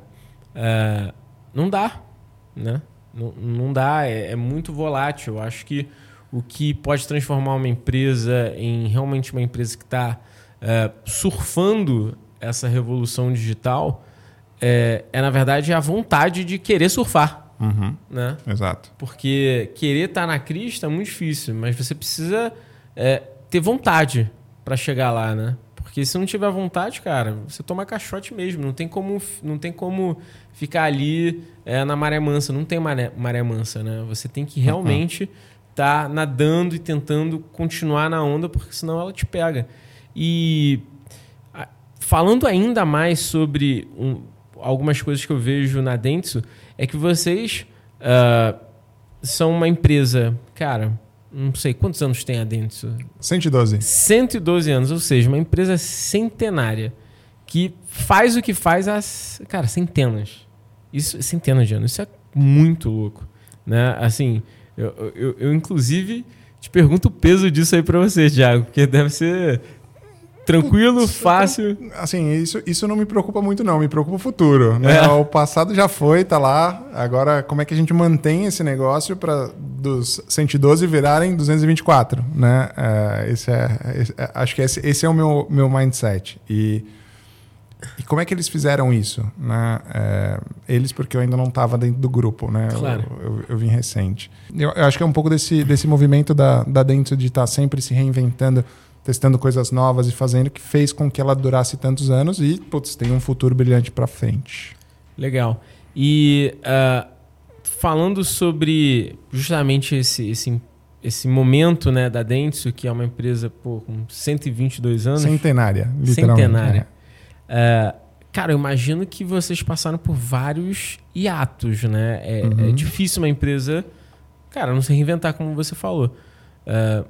é, não dá. Né? Não, não dá, é, é muito volátil. Eu acho que o que pode transformar uma empresa em realmente uma empresa que está é, surfando essa revolução digital é, é, na verdade, a vontade de querer surfar. Uhum. Né? Exato. Porque querer estar tá na crista é muito difícil, mas você precisa é, ter vontade para chegar lá, né? Porque se não tiver vontade, cara, você toma caixote mesmo. Não tem como, não tem como ficar ali é, na maré mansa. Não tem maré, maré mansa, né? Você tem que realmente estar uhum. tá nadando e tentando continuar na onda, porque senão ela te pega. E falando ainda mais sobre um, algumas coisas que eu vejo na Dentsu, é que vocês uh, são uma empresa, cara, não sei quantos anos tem a Dentsu? 112. 112 anos, ou seja, uma empresa centenária que faz o que faz há, cara, centenas. Isso, centenas de anos. Isso é muito louco, né? Assim, eu, eu, eu inclusive te pergunto o peso disso aí para você, Thiago, porque deve ser Tranquilo, fácil. Assim, isso, isso não me preocupa muito, não. Me preocupa o futuro. Né? É. O passado já foi, tá lá. Agora, como é que a gente mantém esse negócio para dos 112 virarem 224? Né? É, esse é, esse, é, acho que esse, esse é o meu, meu mindset. E, e como é que eles fizeram isso? Né? É, eles, porque eu ainda não estava dentro do grupo. Né? Claro. Eu, eu, eu vim recente. Eu, eu, acho que é um pouco desse, desse movimento da, da dentro de estar tá sempre se reinventando testando coisas novas e fazendo, que fez com que ela durasse tantos anos e, putz, tem um futuro brilhante para frente. Legal. E uh, falando sobre justamente esse, esse, esse momento né, da Dentsu, que é uma empresa pô, com 122 anos. Centenária, literalmente. Centenária. É. Uh, cara, eu imagino que vocês passaram por vários hiatos, né? É, é uhum. é difícil uma empresa, cara, não se reinventar, como você falou. Uh,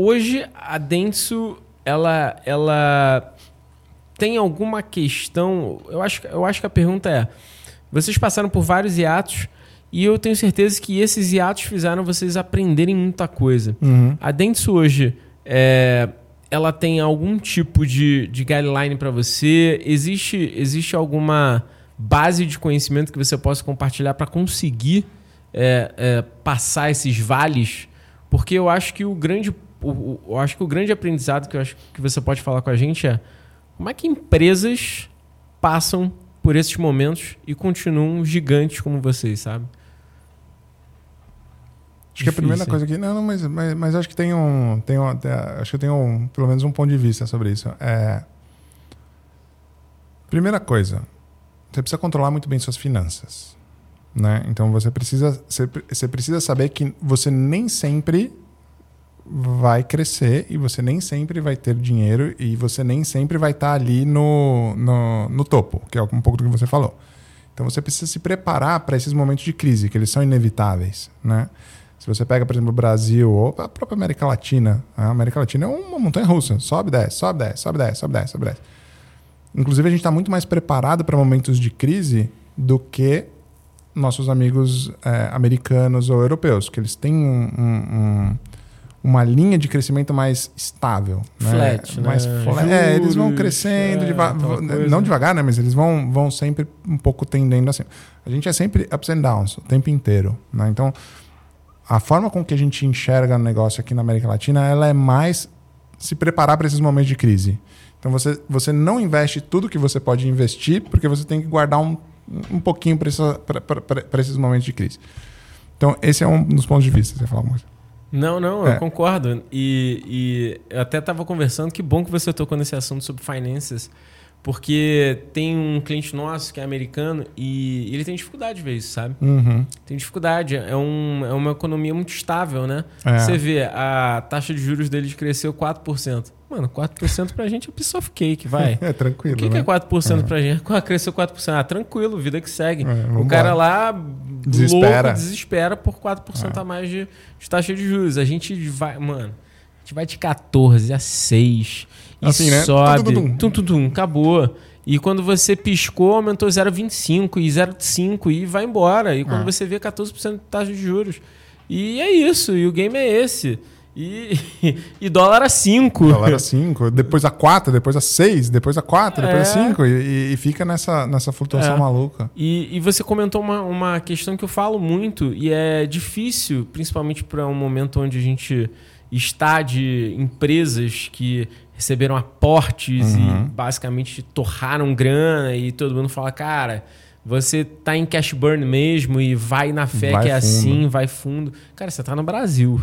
Hoje a Dentsu ela ela tem alguma questão? Eu acho, eu acho que a pergunta é: vocês passaram por vários hiatos e eu tenho certeza que esses hiatos fizeram vocês aprenderem muita coisa. Uhum. A Dentsu hoje é, ela tem algum tipo de, de guideline para você? Existe, existe alguma base de conhecimento que você possa compartilhar para conseguir é, é, passar esses vales? Porque eu acho que o grande o, o, eu acho que o grande aprendizado que eu acho que você pode falar com a gente é como é que empresas passam por esses momentos e continuam gigantes como vocês, sabe? Acho Difícil. que a primeira coisa aqui. Não, não mas, mas, mas, acho que tem um. Tem um acho que tenho um, pelo menos um ponto de vista sobre isso. É, primeira coisa, você precisa controlar muito bem suas finanças. Né? Então você precisa, você, você precisa saber que você nem sempre vai crescer e você nem sempre vai ter dinheiro e você nem sempre vai estar tá ali no, no, no, topo, que é um pouco do que você falou. Então você precisa se preparar para esses momentos de crise, que eles são inevitáveis. Né? Se você pega, por exemplo, o Brasil ou a própria América Latina, a América Latina é uma montanha russa. Sobe, desce, sobe, desce, sobe, desce, sobe, desce, sobe, desce. Inclusive, a gente está muito mais preparado para momentos de crise do que nossos amigos é, americanos ou europeus, que eles têm um, um, uma linha de crescimento mais estável. Né? Flat, mais né? Flat. É, eles vão crescendo, é, deva não devagar, né? mas eles vão, vão sempre um pouco tendendo assim. A gente é sempre ups and downs o tempo inteiro. Né? Então, a forma com que a gente enxerga o negócio aqui na América Latina, ela é mais se preparar para esses momentos de crise. Então você, você não investe tudo que você pode investir, porque você tem que guardar um, um pouquinho para esses momentos de crise. Então, esse é um dos pontos de vista. Você fala alguma coisa? Não, não, é. eu concordo. E, e eu até estava conversando, que bom que você tocou nesse assunto sobre finanças, porque tem um cliente nosso que é americano e ele tem dificuldade de ver isso, sabe? Uhum. Tem dificuldade. É, um, é uma economia muito estável, né? É. Você vê, a taxa de juros deles cresceu 4%. Mano, 4% pra gente é piece of cake, vai. É tranquilo. O que, né? que é 4% é. pra gente? Ah, cresceu 4%. Ah, tranquilo, vida que segue. É, o cara lá, desespera. louco, desespera por 4% é. a mais de, de taxa de juros. A gente vai, mano, a gente vai de 14 a 6 e assim, né? sobe. Tum, tum, tum, tum, acabou. E quando você piscou, aumentou 0,25 e 0,5 e vai embora. E quando é. você vê 14% de taxa de juros. E é isso, e o game é esse. E, e dólar a 5. Dólar a 5, depois a 4, depois a 6, depois a 4, depois a 5. É. E, e, fica nessa, nessa flutuação é. maluca. E, e você comentou uma, uma questão que eu falo muito, e é difícil, principalmente para um momento onde a gente está de empresas que receberam aportes uhum. e basicamente torraram grana e todo mundo fala, cara, você tá em cash burn mesmo e vai na fé vai que é fundo. assim, vai fundo. Cara, você tá no Brasil.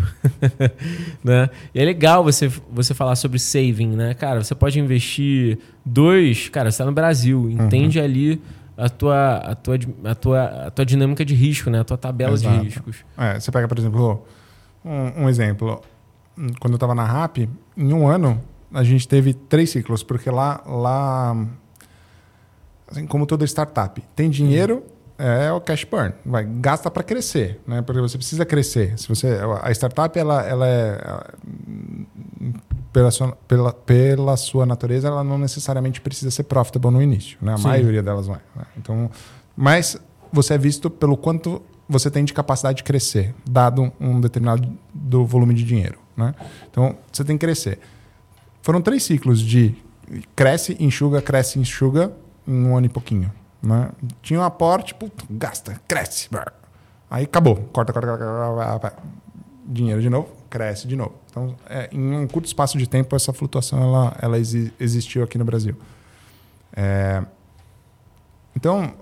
né? E é legal você, você falar sobre saving, né? Cara, você pode investir dois, cara, você tá no Brasil, uhum. entende uhum. ali a tua, a, tua, a, tua, a tua dinâmica de risco, né? A tua tabela Exato. de riscos. É, você pega, por exemplo, um, um exemplo. Quando eu estava na RAP, em um ano, a gente teve três ciclos, porque lá, lá assim como toda startup, tem dinheiro, é o cash burn, vai gasta para crescer, né? Porque você precisa crescer. Se você a startup ela, ela é pela sua, pela, pela sua natureza ela não necessariamente precisa ser profitable no início, né? A Sim. maioria delas vai. Né? Então, mas você é visto pelo quanto você tem de capacidade de crescer, dado um determinado do volume de dinheiro, né? Então você tem que crescer. Foram três ciclos de cresce, enxuga, cresce, enxuga em um ano e pouquinho. Né? Tinha um aporte, puto, gasta, cresce. Aí acabou. Corta, corta, corta, corta, dinheiro de novo, cresce de novo. Então, é, em um curto espaço de tempo, essa flutuação ela, ela existiu aqui no Brasil. É, então,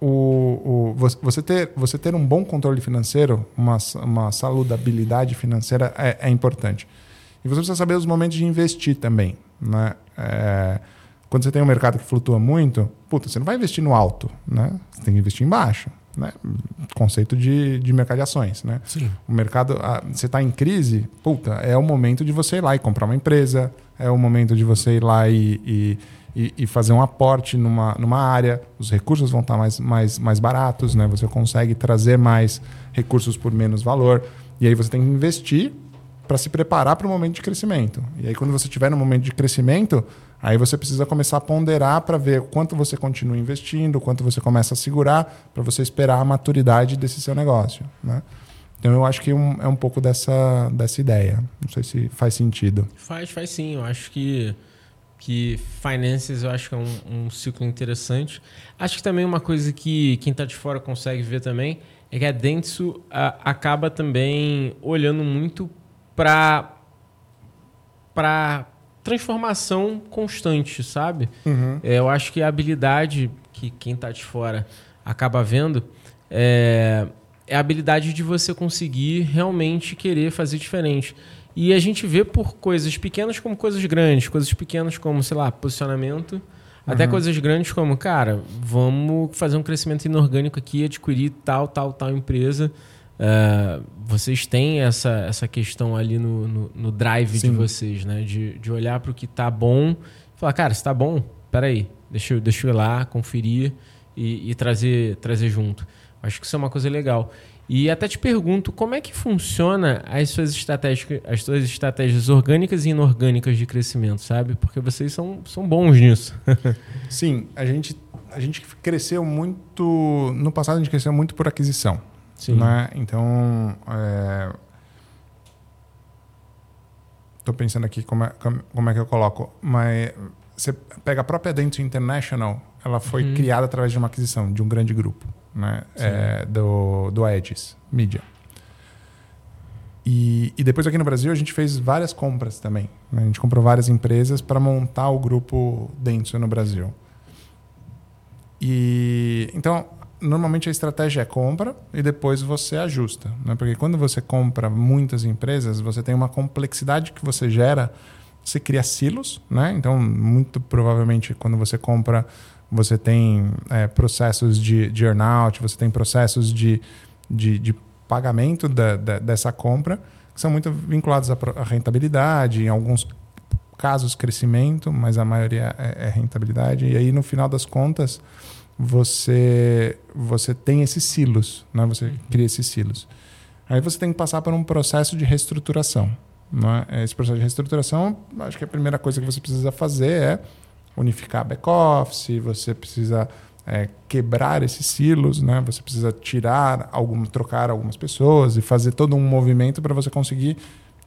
o, o, você, ter, você ter um bom controle financeiro, uma, uma saludabilidade financeira é, é importante. E você precisa saber os momentos de investir também. Né? É, quando você tem um mercado que flutua muito, puta, você não vai investir no alto, né? Você tem que investir em baixo. Né? Conceito de, de mercado de ações. Né? Sim. O mercado, a, você está em crise, puta, é o momento de você ir lá e comprar uma empresa, é o momento de você ir lá e, e, e fazer um aporte numa, numa área, os recursos vão estar tá mais, mais, mais baratos, né? você consegue trazer mais recursos por menos valor. E aí você tem que investir para se preparar para o momento de crescimento. E aí, quando você estiver no momento de crescimento, aí você precisa começar a ponderar para ver quanto você continua investindo, quanto você começa a segurar, para você esperar a maturidade desse seu negócio. Né? Então, eu acho que um, é um pouco dessa, dessa ideia. Não sei se faz sentido. Faz, faz sim. Eu acho que, que finances eu acho que é um, um ciclo interessante. Acho que também uma coisa que quem está de fora consegue ver também é que a Dentsu a, acaba também olhando muito para para transformação constante, sabe? Uhum. É, eu acho que a habilidade que quem está de fora acaba vendo é, é a habilidade de você conseguir realmente querer fazer diferente. E a gente vê por coisas pequenas como coisas grandes, coisas pequenas como, sei lá, posicionamento, uhum. até coisas grandes como, cara, vamos fazer um crescimento inorgânico aqui, adquirir tal, tal, tal empresa. Uh, vocês têm essa, essa questão ali no, no, no drive Sim. de vocês, né? De, de olhar para o que está bom e falar, cara, se está bom, peraí, deixa eu, deixa eu ir lá, conferir e, e trazer, trazer junto. Acho que isso é uma coisa legal. E até te pergunto, como é que funciona as suas estratégias, as suas estratégias orgânicas e inorgânicas de crescimento, sabe? Porque vocês são, são bons nisso. Sim, a gente, a gente cresceu muito. No passado, a gente cresceu muito por aquisição. Sim. Né? Então. Estou é... pensando aqui como é, como é que eu coloco. Mas você pega a própria Dentsu International, ela foi uhum. criada através de uma aquisição de um grande grupo né? É, do, do Aegis Media. E, e, depois aqui no Brasil a gente fez várias compras também. Né? A gente comprou várias empresas para montar o grupo Dentsu no Brasil. E então normalmente a estratégia é compra e depois você ajusta, né? Porque quando você compra muitas empresas, você tem uma complexidade que você gera, você cria silos, né? Então muito provavelmente quando você compra você tem é, processos de, de earnout, você tem processos de, de, de pagamento da, da, dessa compra que são muito vinculados à rentabilidade, em alguns casos crescimento, mas a maioria é, é rentabilidade. E aí, no final das contas, você, você tem esses silos, né? você cria esses silos. Aí você tem que passar por um processo de reestruturação. Né? Esse processo de reestruturação, acho que a primeira coisa que você precisa fazer é unificar back-office, você precisa é, quebrar esses silos, né? você precisa tirar, algum, trocar algumas pessoas e fazer todo um movimento para você conseguir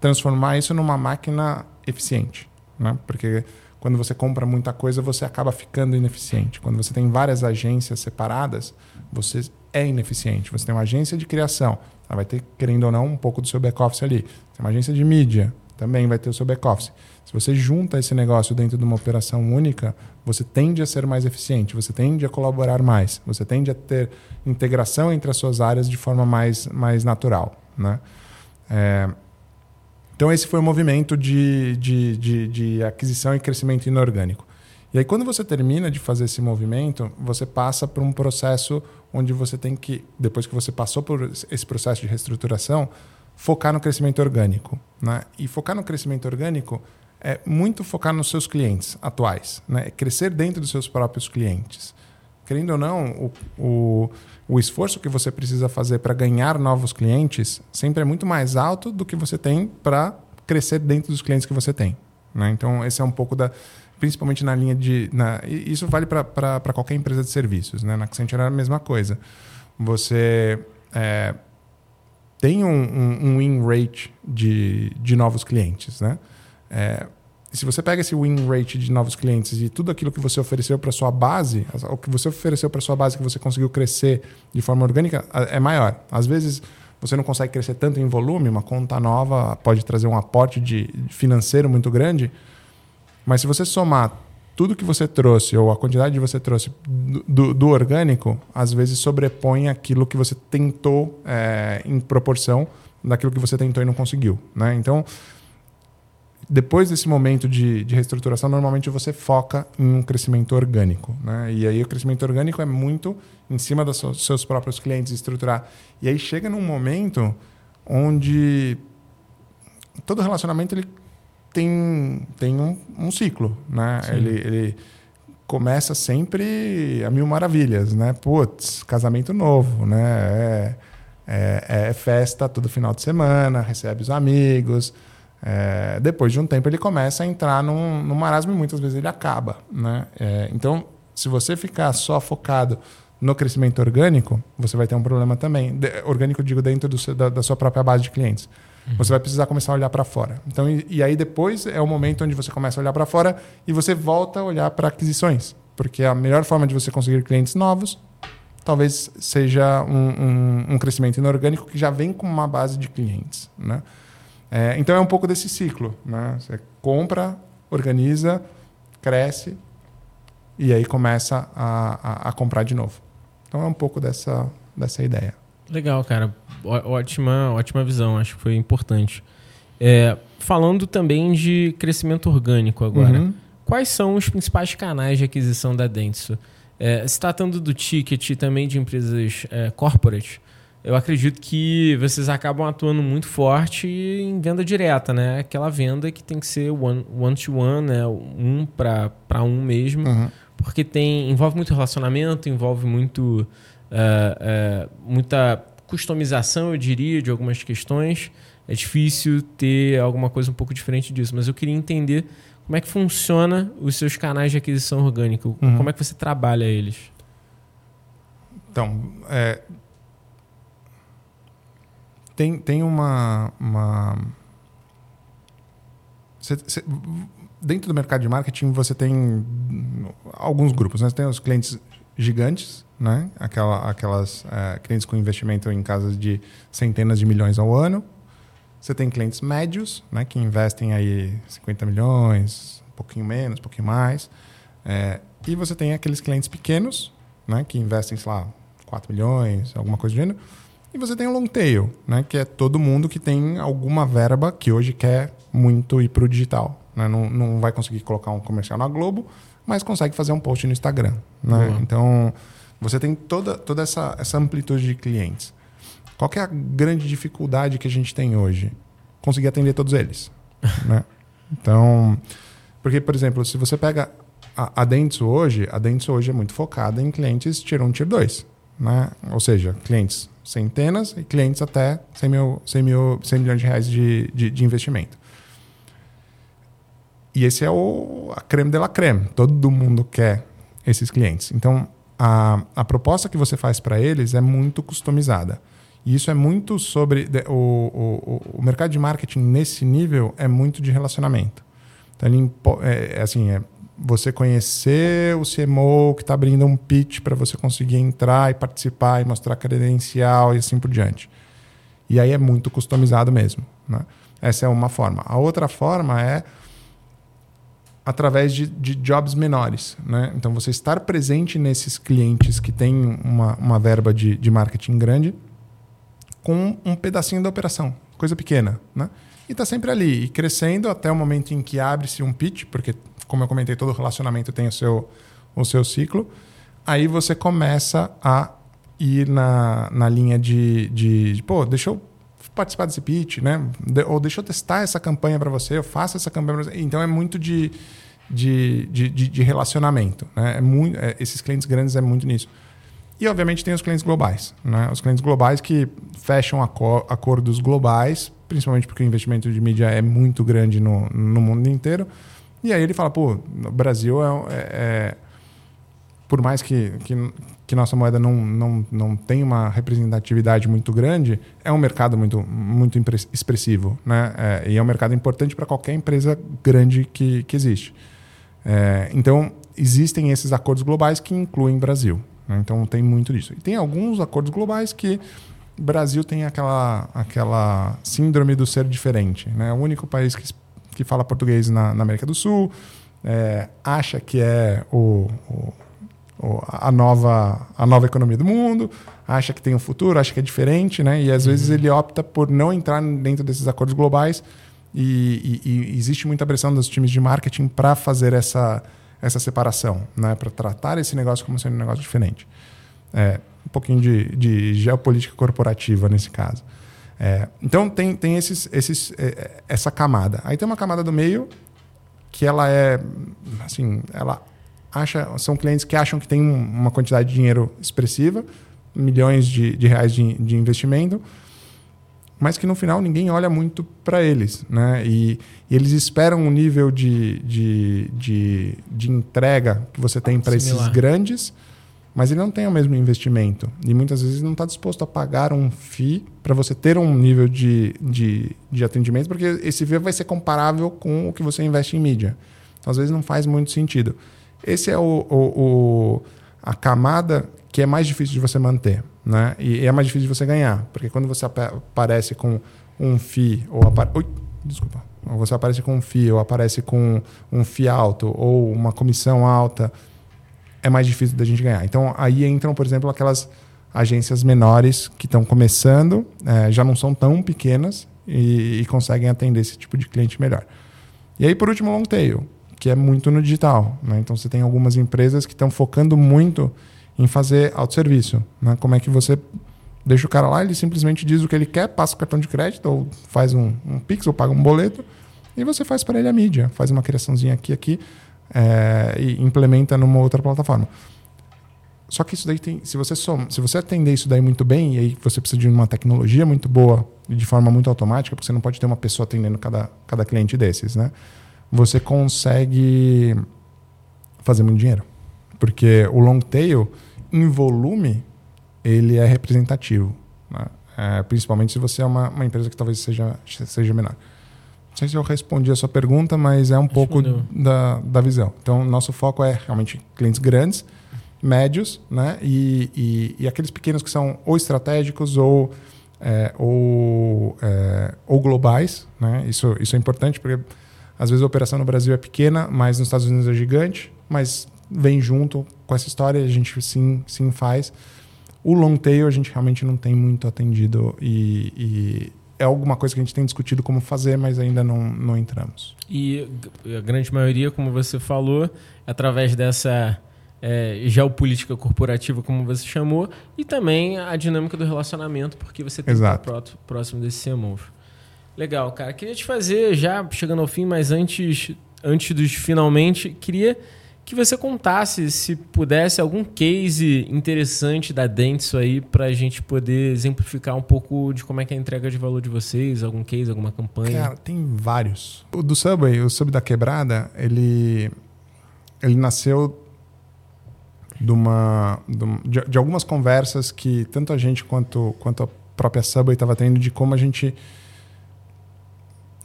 transformar isso numa máquina eficiente. Né? Porque quando você compra muita coisa, você acaba ficando ineficiente. Quando você tem várias agências separadas, você é ineficiente. Você tem uma agência de criação, ela vai ter, querendo ou não, um pouco do seu back-office ali. Tem uma agência de mídia, também vai ter o seu back-office. Se você junta esse negócio dentro de uma operação única, você tende a ser mais eficiente, você tende a colaborar mais, você tende a ter integração entre as suas áreas de forma mais, mais natural. Né? É, então, esse foi o movimento de, de, de, de aquisição e crescimento inorgânico. E aí, quando você termina de fazer esse movimento, você passa por um processo onde você tem que, depois que você passou por esse processo de reestruturação, focar no crescimento orgânico. Né? E focar no crescimento orgânico é muito focar nos seus clientes atuais, né? É crescer dentro dos seus próprios clientes. Querendo ou não, o, o, o esforço que você precisa fazer para ganhar novos clientes sempre é muito mais alto do que você tem para crescer dentro dos clientes que você tem. Né? Então, esse é um pouco da. Principalmente na linha de. Na, isso vale para qualquer empresa de serviços. Né? Na Accenture é a mesma coisa. Você. É, tem um, um, um win rate de, de novos clientes, né? É, se você pega esse win rate de novos clientes e tudo aquilo que você ofereceu para sua base, o que você ofereceu para sua base que você conseguiu crescer de forma orgânica é maior. Às vezes você não consegue crescer tanto em volume, uma conta nova pode trazer um aporte de financeiro muito grande, mas se você somar tudo que você trouxe ou a quantidade que você trouxe do, do orgânico, às vezes sobrepõe aquilo que você tentou é, em proporção daquilo que você tentou e não conseguiu. Né? Então depois desse momento de, de reestruturação, normalmente você foca em um crescimento orgânico. Né? E aí o crescimento orgânico é muito em cima dos seus próprios clientes, estruturar. E aí chega num momento onde todo relacionamento ele tem, tem um, um ciclo. Né? Ele, ele começa sempre a mil maravilhas. Né? Putz, casamento novo. Né? É, é, é festa todo final de semana, recebe os amigos é, depois de um tempo ele começa a entrar num, num marasmo e muitas vezes ele acaba. Né? É, então, se você ficar só focado no crescimento orgânico, você vai ter um problema também. De, orgânico, digo, dentro seu, da, da, sua própria base de clientes. Uhum. Você vai precisar começar a olhar para fora. Então, e, e, aí depois é o momento onde você começa a olhar para fora e você volta a olhar para aquisições. Porque a melhor forma de você conseguir clientes novos talvez seja um, um, um crescimento inorgânico que já vem com uma base de clientes. Né? É, então é um pouco desse ciclo. Né? Você compra, organiza, cresce e aí começa a, a, a, comprar de novo. Então é um pouco dessa, dessa ideia. Legal, cara. ótima, ótima visão. Acho que foi importante. É, falando também de crescimento orgânico agora. Uhum. Quais são os principais canais de aquisição da Dentsu? É, se tratando do ticket também de empresas é, corporate, eu acredito que vocês acabam atuando muito forte em venda direta, né? Aquela venda que tem que ser one, one one, né? Um para um mesmo. Uhum. porque tem envolve muito relacionamento, envolve muito uh, uh, muita customização, eu diria, de algumas questões. É difícil ter alguma coisa um pouco diferente disso, mas eu queria entender como é que funciona os seus canais de aquisição orgânica, uhum. como é que você trabalha eles. Então, é, tem, tem uma, uma cê, cê, dentro do mercado de marketing você tem alguns grupos. Né? Você tem os clientes gigantes, né? Aquela, aquelas é, clientes com investimento em casas de centenas de milhões ao ano. Você tem clientes médios, né? Que investem aí 50 milhões, um pouquinho menos, um pouquinho mais. É, e você tem aqueles clientes pequenos, né? Que investem, sei lá, 4 milhões, alguma coisa do gênero. E você tem o long tail, né? Que é todo mundo que tem alguma verba que hoje quer muito ir para o digital. Né? Não, não vai conseguir colocar um comercial na Globo, mas consegue fazer um post no Instagram. Né? Então, você tem toda, toda essa, essa amplitude de clientes. Qual é a grande dificuldade que a gente tem hoje? Conseguir atender todos eles. né? Então, porque, por exemplo, se você pega a, a Dentsu hoje, a Dentsu hoje é muito focada em clientes Tier 1, Tier 2. Né? Ou seja, clientes centenas e clientes até 100, mil, 100, mil, 100 milhões de reais de, de, de investimento. E esse é o, a creme de la creme. Todo mundo quer esses clientes. Então, a, a proposta que você faz para eles é muito customizada. E isso é muito sobre. O, o, o mercado de marketing nesse nível é muito de relacionamento. Então, ele, é, é assim, é você conhecer o CMO que está abrindo um pitch para você conseguir entrar e participar e mostrar credencial e assim por diante. E aí é muito customizado mesmo. Né? Essa é uma forma. A outra forma é através de, de jobs menores. Né? Então, você estar presente nesses clientes que têm uma, uma verba de, de marketing grande com um pedacinho da operação, coisa pequena. Né? E está sempre ali, e crescendo até o momento em que abre-se um pitch, porque, como eu comentei, todo relacionamento tem o seu, o seu ciclo. Aí você começa a ir na, na linha de, de, de pô, deixa eu participar desse pitch, né? De, ou deixa eu testar essa campanha para você, eu faço essa campanha para você. Então é muito de, de, de, de relacionamento. Né? É muito, é, esses clientes grandes é muito nisso. E, obviamente, tem os clientes globais. Né? Os clientes globais que fecham acor acordos globais, principalmente porque o investimento de mídia é muito grande no, no mundo inteiro. E aí ele fala, pô, no Brasil é, é, é por mais que, que, que, nossa moeda não, não, não tenha uma representatividade muito grande, é um mercado muito, muito expressivo. Né? É, e é um mercado importante para qualquer empresa grande que, que existe. É, então, existem esses acordos globais que incluem Brasil. Né? Então, tem muito disso. E tem alguns acordos globais que Brasil tem aquela, aquela síndrome do ser diferente. Né? É o único país que, que fala português na, na América do Sul, é, acha que é o, o a nova, a nova economia do mundo, acha que tem um futuro, acha que é diferente, né? E às uhum. vezes ele opta por não entrar dentro desses acordos globais e, e, e existe muita pressão dos times de marketing para fazer essa, essa separação, né? Para tratar esse negócio como sendo um negócio diferente. É, um pouquinho de, de geopolítica corporativa nesse caso. É, então tem, tem esses, esses, é, essa camada. Aí tem uma camada do meio que ela é assim, ela acha, são clientes que acham que tem uma quantidade de dinheiro expressiva, milhões de, de reais de, de investimento, mas que no final ninguém olha muito para eles. Né? E, e, eles esperam um nível de, de, de, de entrega que você tem para esses grandes, mas ele não tem o mesmo investimento. E muitas vezes não está disposto a pagar um FII para você ter um nível de, de, de atendimento, porque esse FII vai ser comparável com o que você investe em mídia. Então, às vezes não faz muito sentido. Esse é o, o, o, a camada que é mais difícil de você manter, né? E é mais difícil de você ganhar, porque quando você aparece com um FII ou. Ui, desculpa, você aparece com um FII ou aparece com um FII alto ou uma comissão alta, é mais difícil da gente ganhar. Então aí entram, por exemplo, aquelas agências menores que estão começando, é, já não são tão pequenas e, e conseguem atender esse tipo de cliente melhor. E aí, por último, long tail que é muito no digital. Né? Então você tem algumas empresas que estão focando muito em fazer autosserviço. Né? Como é que você deixa o cara lá, ele simplesmente diz o que ele quer, passa o cartão de crédito, ou faz um, um Pix, ou paga um boleto, e você faz para ele a mídia. Faz uma criaçãozinha aqui aqui. É, e implementa numa outra plataforma. Só que isso daí tem. Se você, soma, se você atender isso daí muito bem, e aí você precisa de uma tecnologia muito boa e de forma muito automática, porque você não pode ter uma pessoa atendendo cada, cada cliente desses, né? Você consegue fazer muito dinheiro. Porque o long tail, em volume, ele é representativo. Né? É, principalmente se você é uma, uma, empresa que talvez seja, seja menor. Sei se eu respondi a sua pergunta, mas é um pouco da, da visão. Então, nosso foco é realmente clientes grandes médios, né? E, e, e, aqueles pequenos que são ou estratégicos ou, é, ou, é, ou globais, né? Isso, isso é importante porque às vezes a operação no Brasil é pequena, mas nos Estados Unidos é gigante, mas vem junto com essa história, a gente sim, sim faz. O long tail a gente realmente não tem muito atendido e é alguma coisa que a gente tem discutido como fazer, mas ainda não, não entramos. E a grande maioria, como você falou, através dessa é, geopolítica corporativa, como você chamou, e também a dinâmica do relacionamento, porque você tem Exato. que estar próximo desse CMO. Legal, cara. Queria te fazer, já chegando ao fim, mas antes, antes dos finalmente, queria que você contasse, se pudesse, algum case interessante da Dentsu aí para a gente poder exemplificar um pouco de como é que é a entrega de valor de vocês, algum case, alguma campanha. Cara, tem vários. O do Subway, o Sub da Quebrada, ele, ele nasceu de, uma, de, de, algumas conversas que tanto a gente quanto, quanto a própria Subway estava tendo de como a gente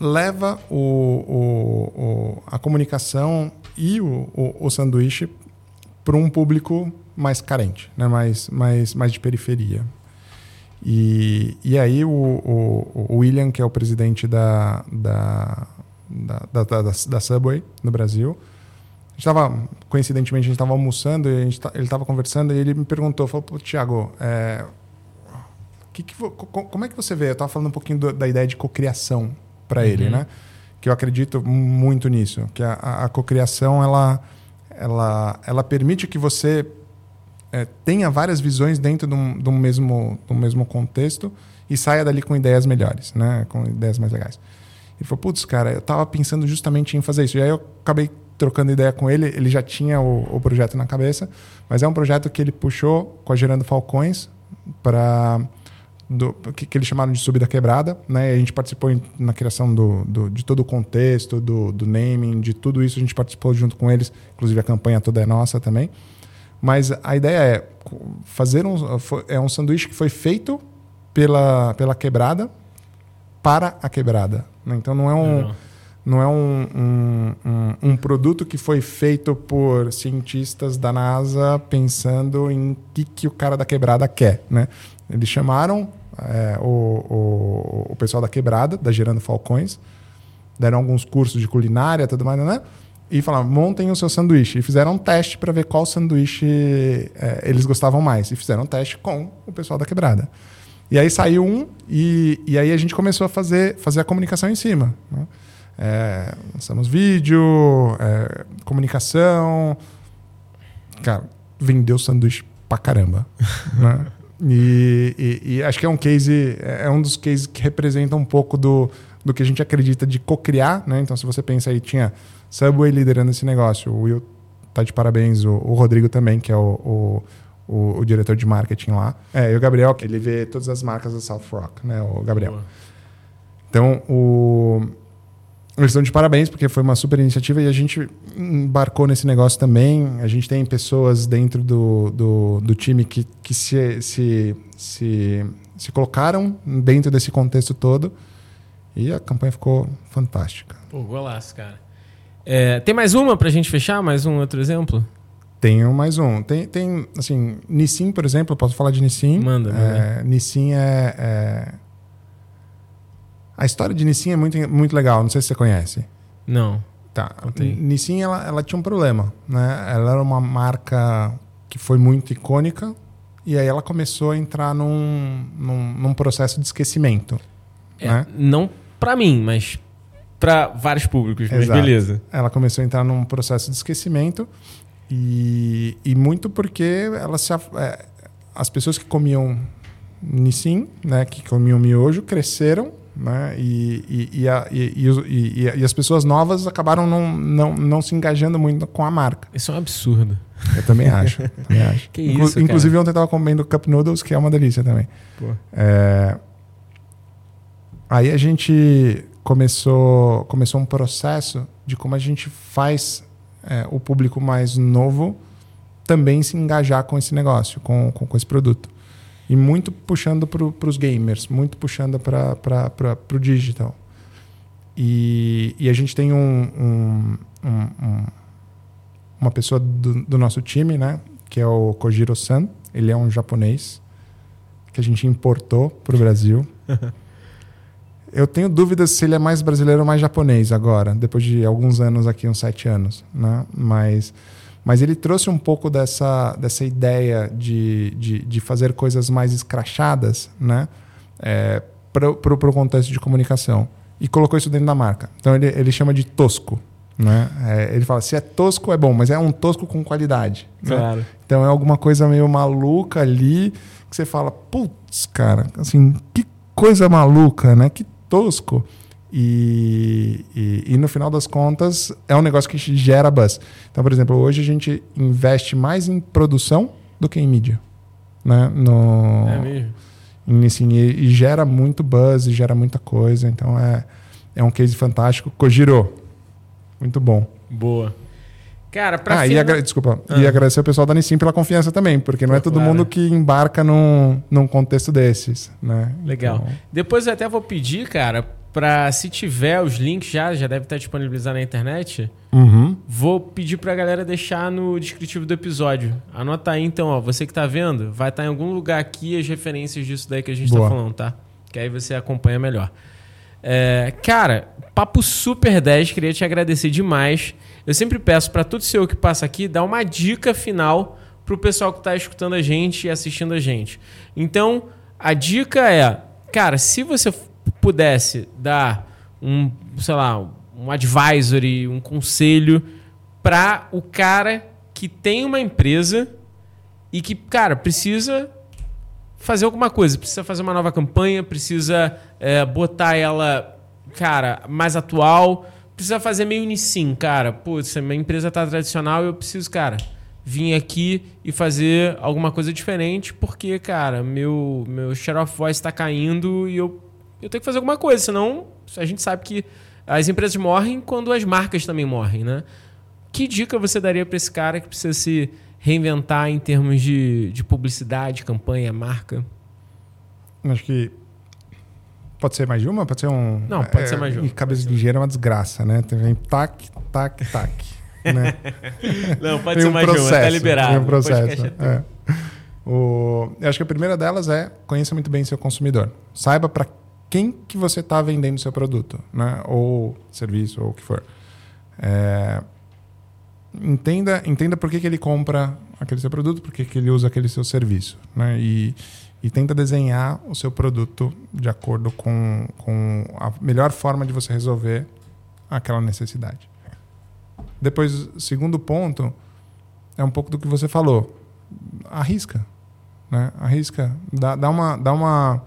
leva o, o, o a comunicação e o, o, sanduíche para um público mais carente, né? mais, mais, mais de periferia. E, e aí o, o, William, que é o presidente da, da, da, da, da, Subway no Brasil, estava, coincidentemente, a gente estava almoçando e gente, ele estava conversando e ele me perguntou, falou, Tiago, é, que que, como é que você vê? Eu estava falando um pouquinho do, da ideia de cocriação para uhum. ele, né? Que eu acredito muito nisso, que a, a, a cocriação, ela, ela, ela permite que você é, tenha várias visões dentro de um, mesmo, um mesmo contexto e saia dali com ideias melhores, né? Com ideias mais legais. Ele falou, putz, cara, eu estava pensando justamente em fazer isso. E aí eu acabei trocando ideia com ele, ele já tinha o, o, projeto na cabeça, mas é um projeto que ele puxou com a Gerando Falcões para que, que, eles chamaram de Subida Quebrada, né? A gente participou em, na criação do, do, de todo o contexto, do, do naming, de tudo isso a gente participou junto com eles, inclusive a campanha toda é nossa também. Mas a ideia é fazer um é um sanduíche que foi feito pela pela quebrada para a quebrada. Né? Então não é um uhum não é um, um, um, um, produto que foi feito por cientistas da NASA pensando em que, que o cara da quebrada quer. Né? Eles chamaram é, o, o, o, pessoal da quebrada, da Gerando Falcões, deram alguns cursos de culinária tudo mais, né? e falaram, montem o seu sanduíche. E fizeram um teste para ver qual sanduíche é, eles gostavam mais. E fizeram um teste com o pessoal da quebrada. E aí saiu um, e, e aí a gente começou a fazer, fazer a comunicação em cima. Né? É, lançamos vídeo, é, comunicação. Cara, vendeu sanduíche pra caramba. né? E, e, e, acho que é um case, é um dos cases que representa um pouco do, do que a gente acredita de co-criar. Né? Então, se você pensa aí, tinha Subway liderando esse negócio, o Will tá de parabéns, o, o Rodrigo também, que é o, o, o, o, diretor de marketing lá. É, e o Gabriel, que ele vê todas as marcas da South Rock, né? O Gabriel. Boa. Então, o eles estão de parabéns, porque foi uma super iniciativa e a gente embarcou nesse negócio também. A gente tem pessoas dentro do, do, do time que, que se, se, se, se colocaram dentro desse contexto todo e a campanha ficou fantástica. Pô, golaço, cara. É, tem mais uma para a gente fechar? Mais um outro exemplo? Tenho mais um. Tem, tem assim, Nissin, por exemplo, eu posso falar de Nissin. Manda. É, Nissin é, é a história de Nissin é muito, muito legal, não sei se você conhece. Não. Tá. Nissin ela, ela tinha um problema, né? Ela era uma marca que foi muito icônica e aí ela começou a entrar num, num, num processo de esquecimento. É, né? Não para mim, mas para vários públicos, mas Exato. beleza. Ela começou a entrar num processo de esquecimento e, e muito porque ela se, é, as pessoas que comiam Nissin, né, que comiam miojo, cresceram né? E, e, e, a, e, as pessoas novas acabaram não, não, não se engajando muito com a marca. Isso é um absurdo. Eu também acho. também acho. que isso, Inclusive, cara? ontem eu estava comendo Cup Noodles, que é uma delícia também. É... Aí a gente começou, começou um processo de como a gente faz é, o público mais novo também se engajar com esse negócio, com, com, com esse produto. E muito puxando para os gamers, muito puxando para o digital. E, e, a gente tem um, um, um, uma pessoa do, do, nosso time, né? Que é o Kojiro-san. Ele é um japonês que a gente importou para o Brasil. Eu tenho dúvidas se ele é mais brasileiro ou mais japonês agora, depois de alguns anos aqui, uns sete anos. Né? Mas mas ele trouxe um pouco dessa, dessa ideia de, de, de fazer coisas mais escrachadas né? É, para o contexto de comunicação. E colocou isso dentro da marca. Então ele, ele chama de tosco. Né? É, ele fala: se é tosco, é bom, mas é um tosco com qualidade. Né? Claro. Né? Então é alguma coisa meio maluca ali que você fala: putz, cara, assim, que coisa maluca, né? Que tosco. E, e, e, no final das contas é um negócio que gera buzz. Então, por exemplo, hoje a gente investe mais em produção do que em mídia. Né? No, é mesmo? Em, assim, e, e, gera muito buzz, e gera muita coisa. Então é, é um case fantástico. Kojiro, muito bom. Boa. Cara, pra ah, e agra... desculpa. Ah. E agradecer o pessoal da Nissim pela confiança também, porque não é todo claro. mundo que embarca num, num contexto desses. Né? Legal. Então... Depois eu até vou pedir, cara, para se tiver os links já, já deve estar disponibilizado na internet. Uhum. Vou pedir para a galera deixar no descritivo do episódio. Anota aí então, ó, você que está vendo, vai estar em algum lugar aqui as referências disso daí que a gente está falando, tá? Que aí você acompanha melhor. É, cara, papo super 10, queria te agradecer demais. Eu sempre peço para todo seu que passa aqui dar uma dica final pro pessoal que está escutando a gente e assistindo a gente. Então, a dica é, cara, se você pudesse dar um, sei lá, um advisory, um conselho para o cara que tem uma empresa e que, cara, precisa fazer alguma coisa, precisa fazer uma nova campanha, precisa é, botar ela, cara, mais atual, precisa fazer meio unissim, cara. Putz, minha empresa tá tradicional, eu preciso, cara, vir aqui e fazer alguma coisa diferente, porque, cara, meu, meu share of voice está caindo e eu eu tenho que fazer alguma coisa, senão a gente sabe que as empresas morrem quando as marcas também morrem, né? Que dica você daria para esse cara que precisa se reinventar em termos de, de publicidade, campanha, marca? Acho que Pode ser mais de uma? Pode ser um. Não, pode é, ser mais de uma. E cabeça de engenheiro é uma desgraça, né? Vem tac, tac, tac. né? Não, pode ser um mais processo, de uma, tá liberado. Tem um processo. É. O, eu acho que a primeira delas é conheça muito bem seu consumidor. Saiba para quem que você está vendendo seu produto, né? Ou serviço, ou o que for. É... Entenda, entenda por que, que ele compra aquele seu produto, por que, que ele usa aquele seu serviço, né? E, e tenta desenhar o seu produto de acordo com, com a melhor forma de você resolver aquela necessidade. Depois, segundo ponto, é um pouco do que você falou. Arrisca. Né? Arrisca. Dá, dá, uma, dá uma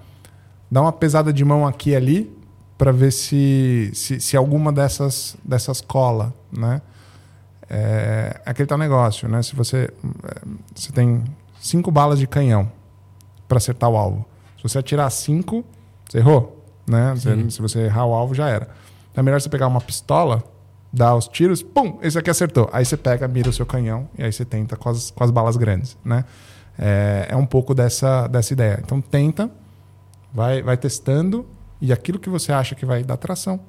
dá uma pesada de mão aqui e ali para ver se, se, se, alguma dessas, dessas cola, né? É, é aquele tal negócio, né? Se você, é, você tem cinco balas de canhão para acertar o alvo. Se você atirar cinco, você errou, né? Você, se você errar o alvo, já era. Então é melhor você pegar uma pistola, dar os tiros, pum, esse aqui acertou. Aí você pega, mira o seu canhão e aí você tenta com as, com as balas grandes, né? É, é um pouco dessa, dessa ideia. Então tenta Vai, vai testando e aquilo que você acha que vai dar tração,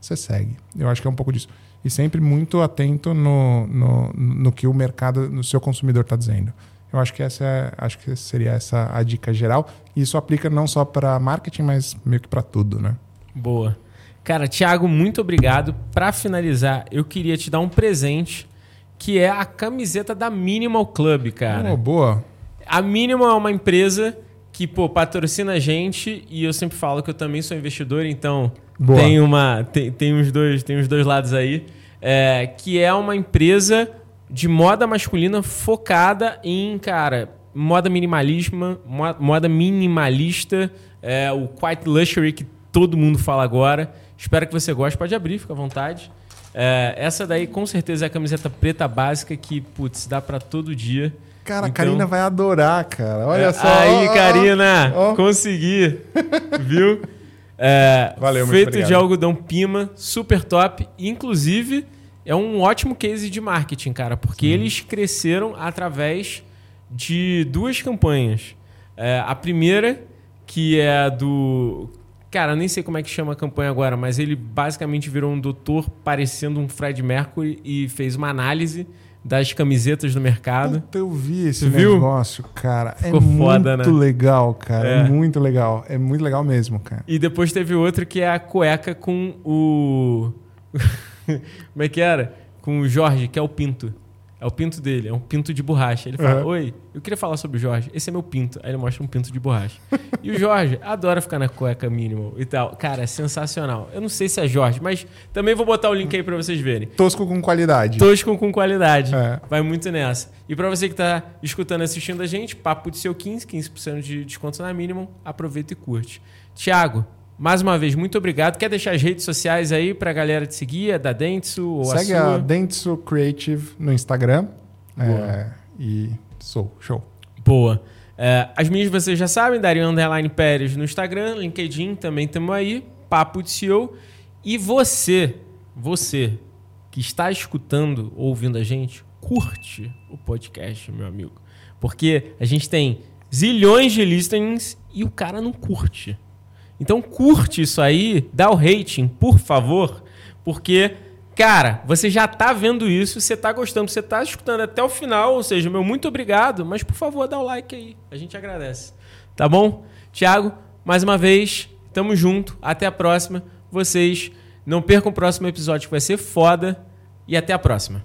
você segue. Eu acho que é um pouco disso. E sempre muito atento no, no, no que o mercado, no seu consumidor está dizendo. Eu acho que essa é, acho que seria essa a dica geral. E isso aplica não só para marketing, mas meio que para tudo, né? Boa. Cara, Thiago, muito obrigado. Para finalizar, eu queria te dar um presente, que é a camiseta da Minimal Club, cara. Oh, boa. A Minimal é uma empresa que, pô, patrocina a gente e eu sempre falo que eu também sou investidor, então Boa. tem uma tem, tem uns dois tem os dois lados aí, é, que é uma empresa de moda masculina focada em, cara, moda minimalismo, moda minimalista, é, o quiet luxury que todo mundo fala agora. Espero que você goste. Pode abrir, fica à vontade. É, essa daí com certeza é a camiseta preta básica que, putz, dá para todo dia. Cara, a Karina vai adorar, cara. Olha é, só. Aí, Karina, oh. consegui. Viu? É, Valeu, Feito de algodão pima, super top. Inclusive, é um ótimo case de marketing, cara, porque Sim. eles cresceram através de duas campanhas. É, a primeira, que é do. Cara, nem sei como é que chama a campanha agora, mas ele basicamente virou um doutor parecendo um Fred Mercury e fez uma análise das camisetas do mercado. Puta, eu vi esse negócio, cara. É Ficou é foda, muito né? legal, cara. É. é. muito legal. É muito legal mesmo, cara. E depois teve outro que é a cueca com o. Como é que era? Com o Jorge, que é o Pinto. É o pinto dele, é um pinto de borracha. Ele fala: uhum. Oi, eu queria falar sobre o Jorge. Esse é meu pinto. Aí ele mostra um pinto de borracha. e o Jorge adora ficar na cueca minimal e tal. Cara, é sensacional. Eu não sei se é Jorge, mas também vou botar o link aí pra vocês verem. Tosco com qualidade. Tosco com qualidade. É. Vai muito nessa. E pra você que tá escutando e assistindo a gente, papo de seu 15, 15% de desconto na mínimo. Aproveita e curte. Tiago, mais uma vez, muito obrigado. Quer deixar as redes sociais aí para a galera te seguir? É da Dentsu ou Segue a, sua? a Dentsu Creative no Instagram. É, e sou, show. Boa. É, as minhas vocês já sabem, Dario Underline Pérez no Instagram, LinkedIn também estamos aí, Papo de CEO. E você, você que está escutando, ouvindo a gente, curte o podcast, meu amigo. Porque a gente tem zilhões de listenings e o cara não curte. Então curte isso aí, dá o rating, por favor, porque, cara, você já tá vendo isso, você tá gostando, você tá escutando até o final, ou seja, meu muito obrigado, mas por favor, dá o like aí, a gente agradece. Tá bom? Tiago, mais uma vez, tamo junto, até a próxima. Vocês não percam o próximo episódio que vai ser foda e até a próxima.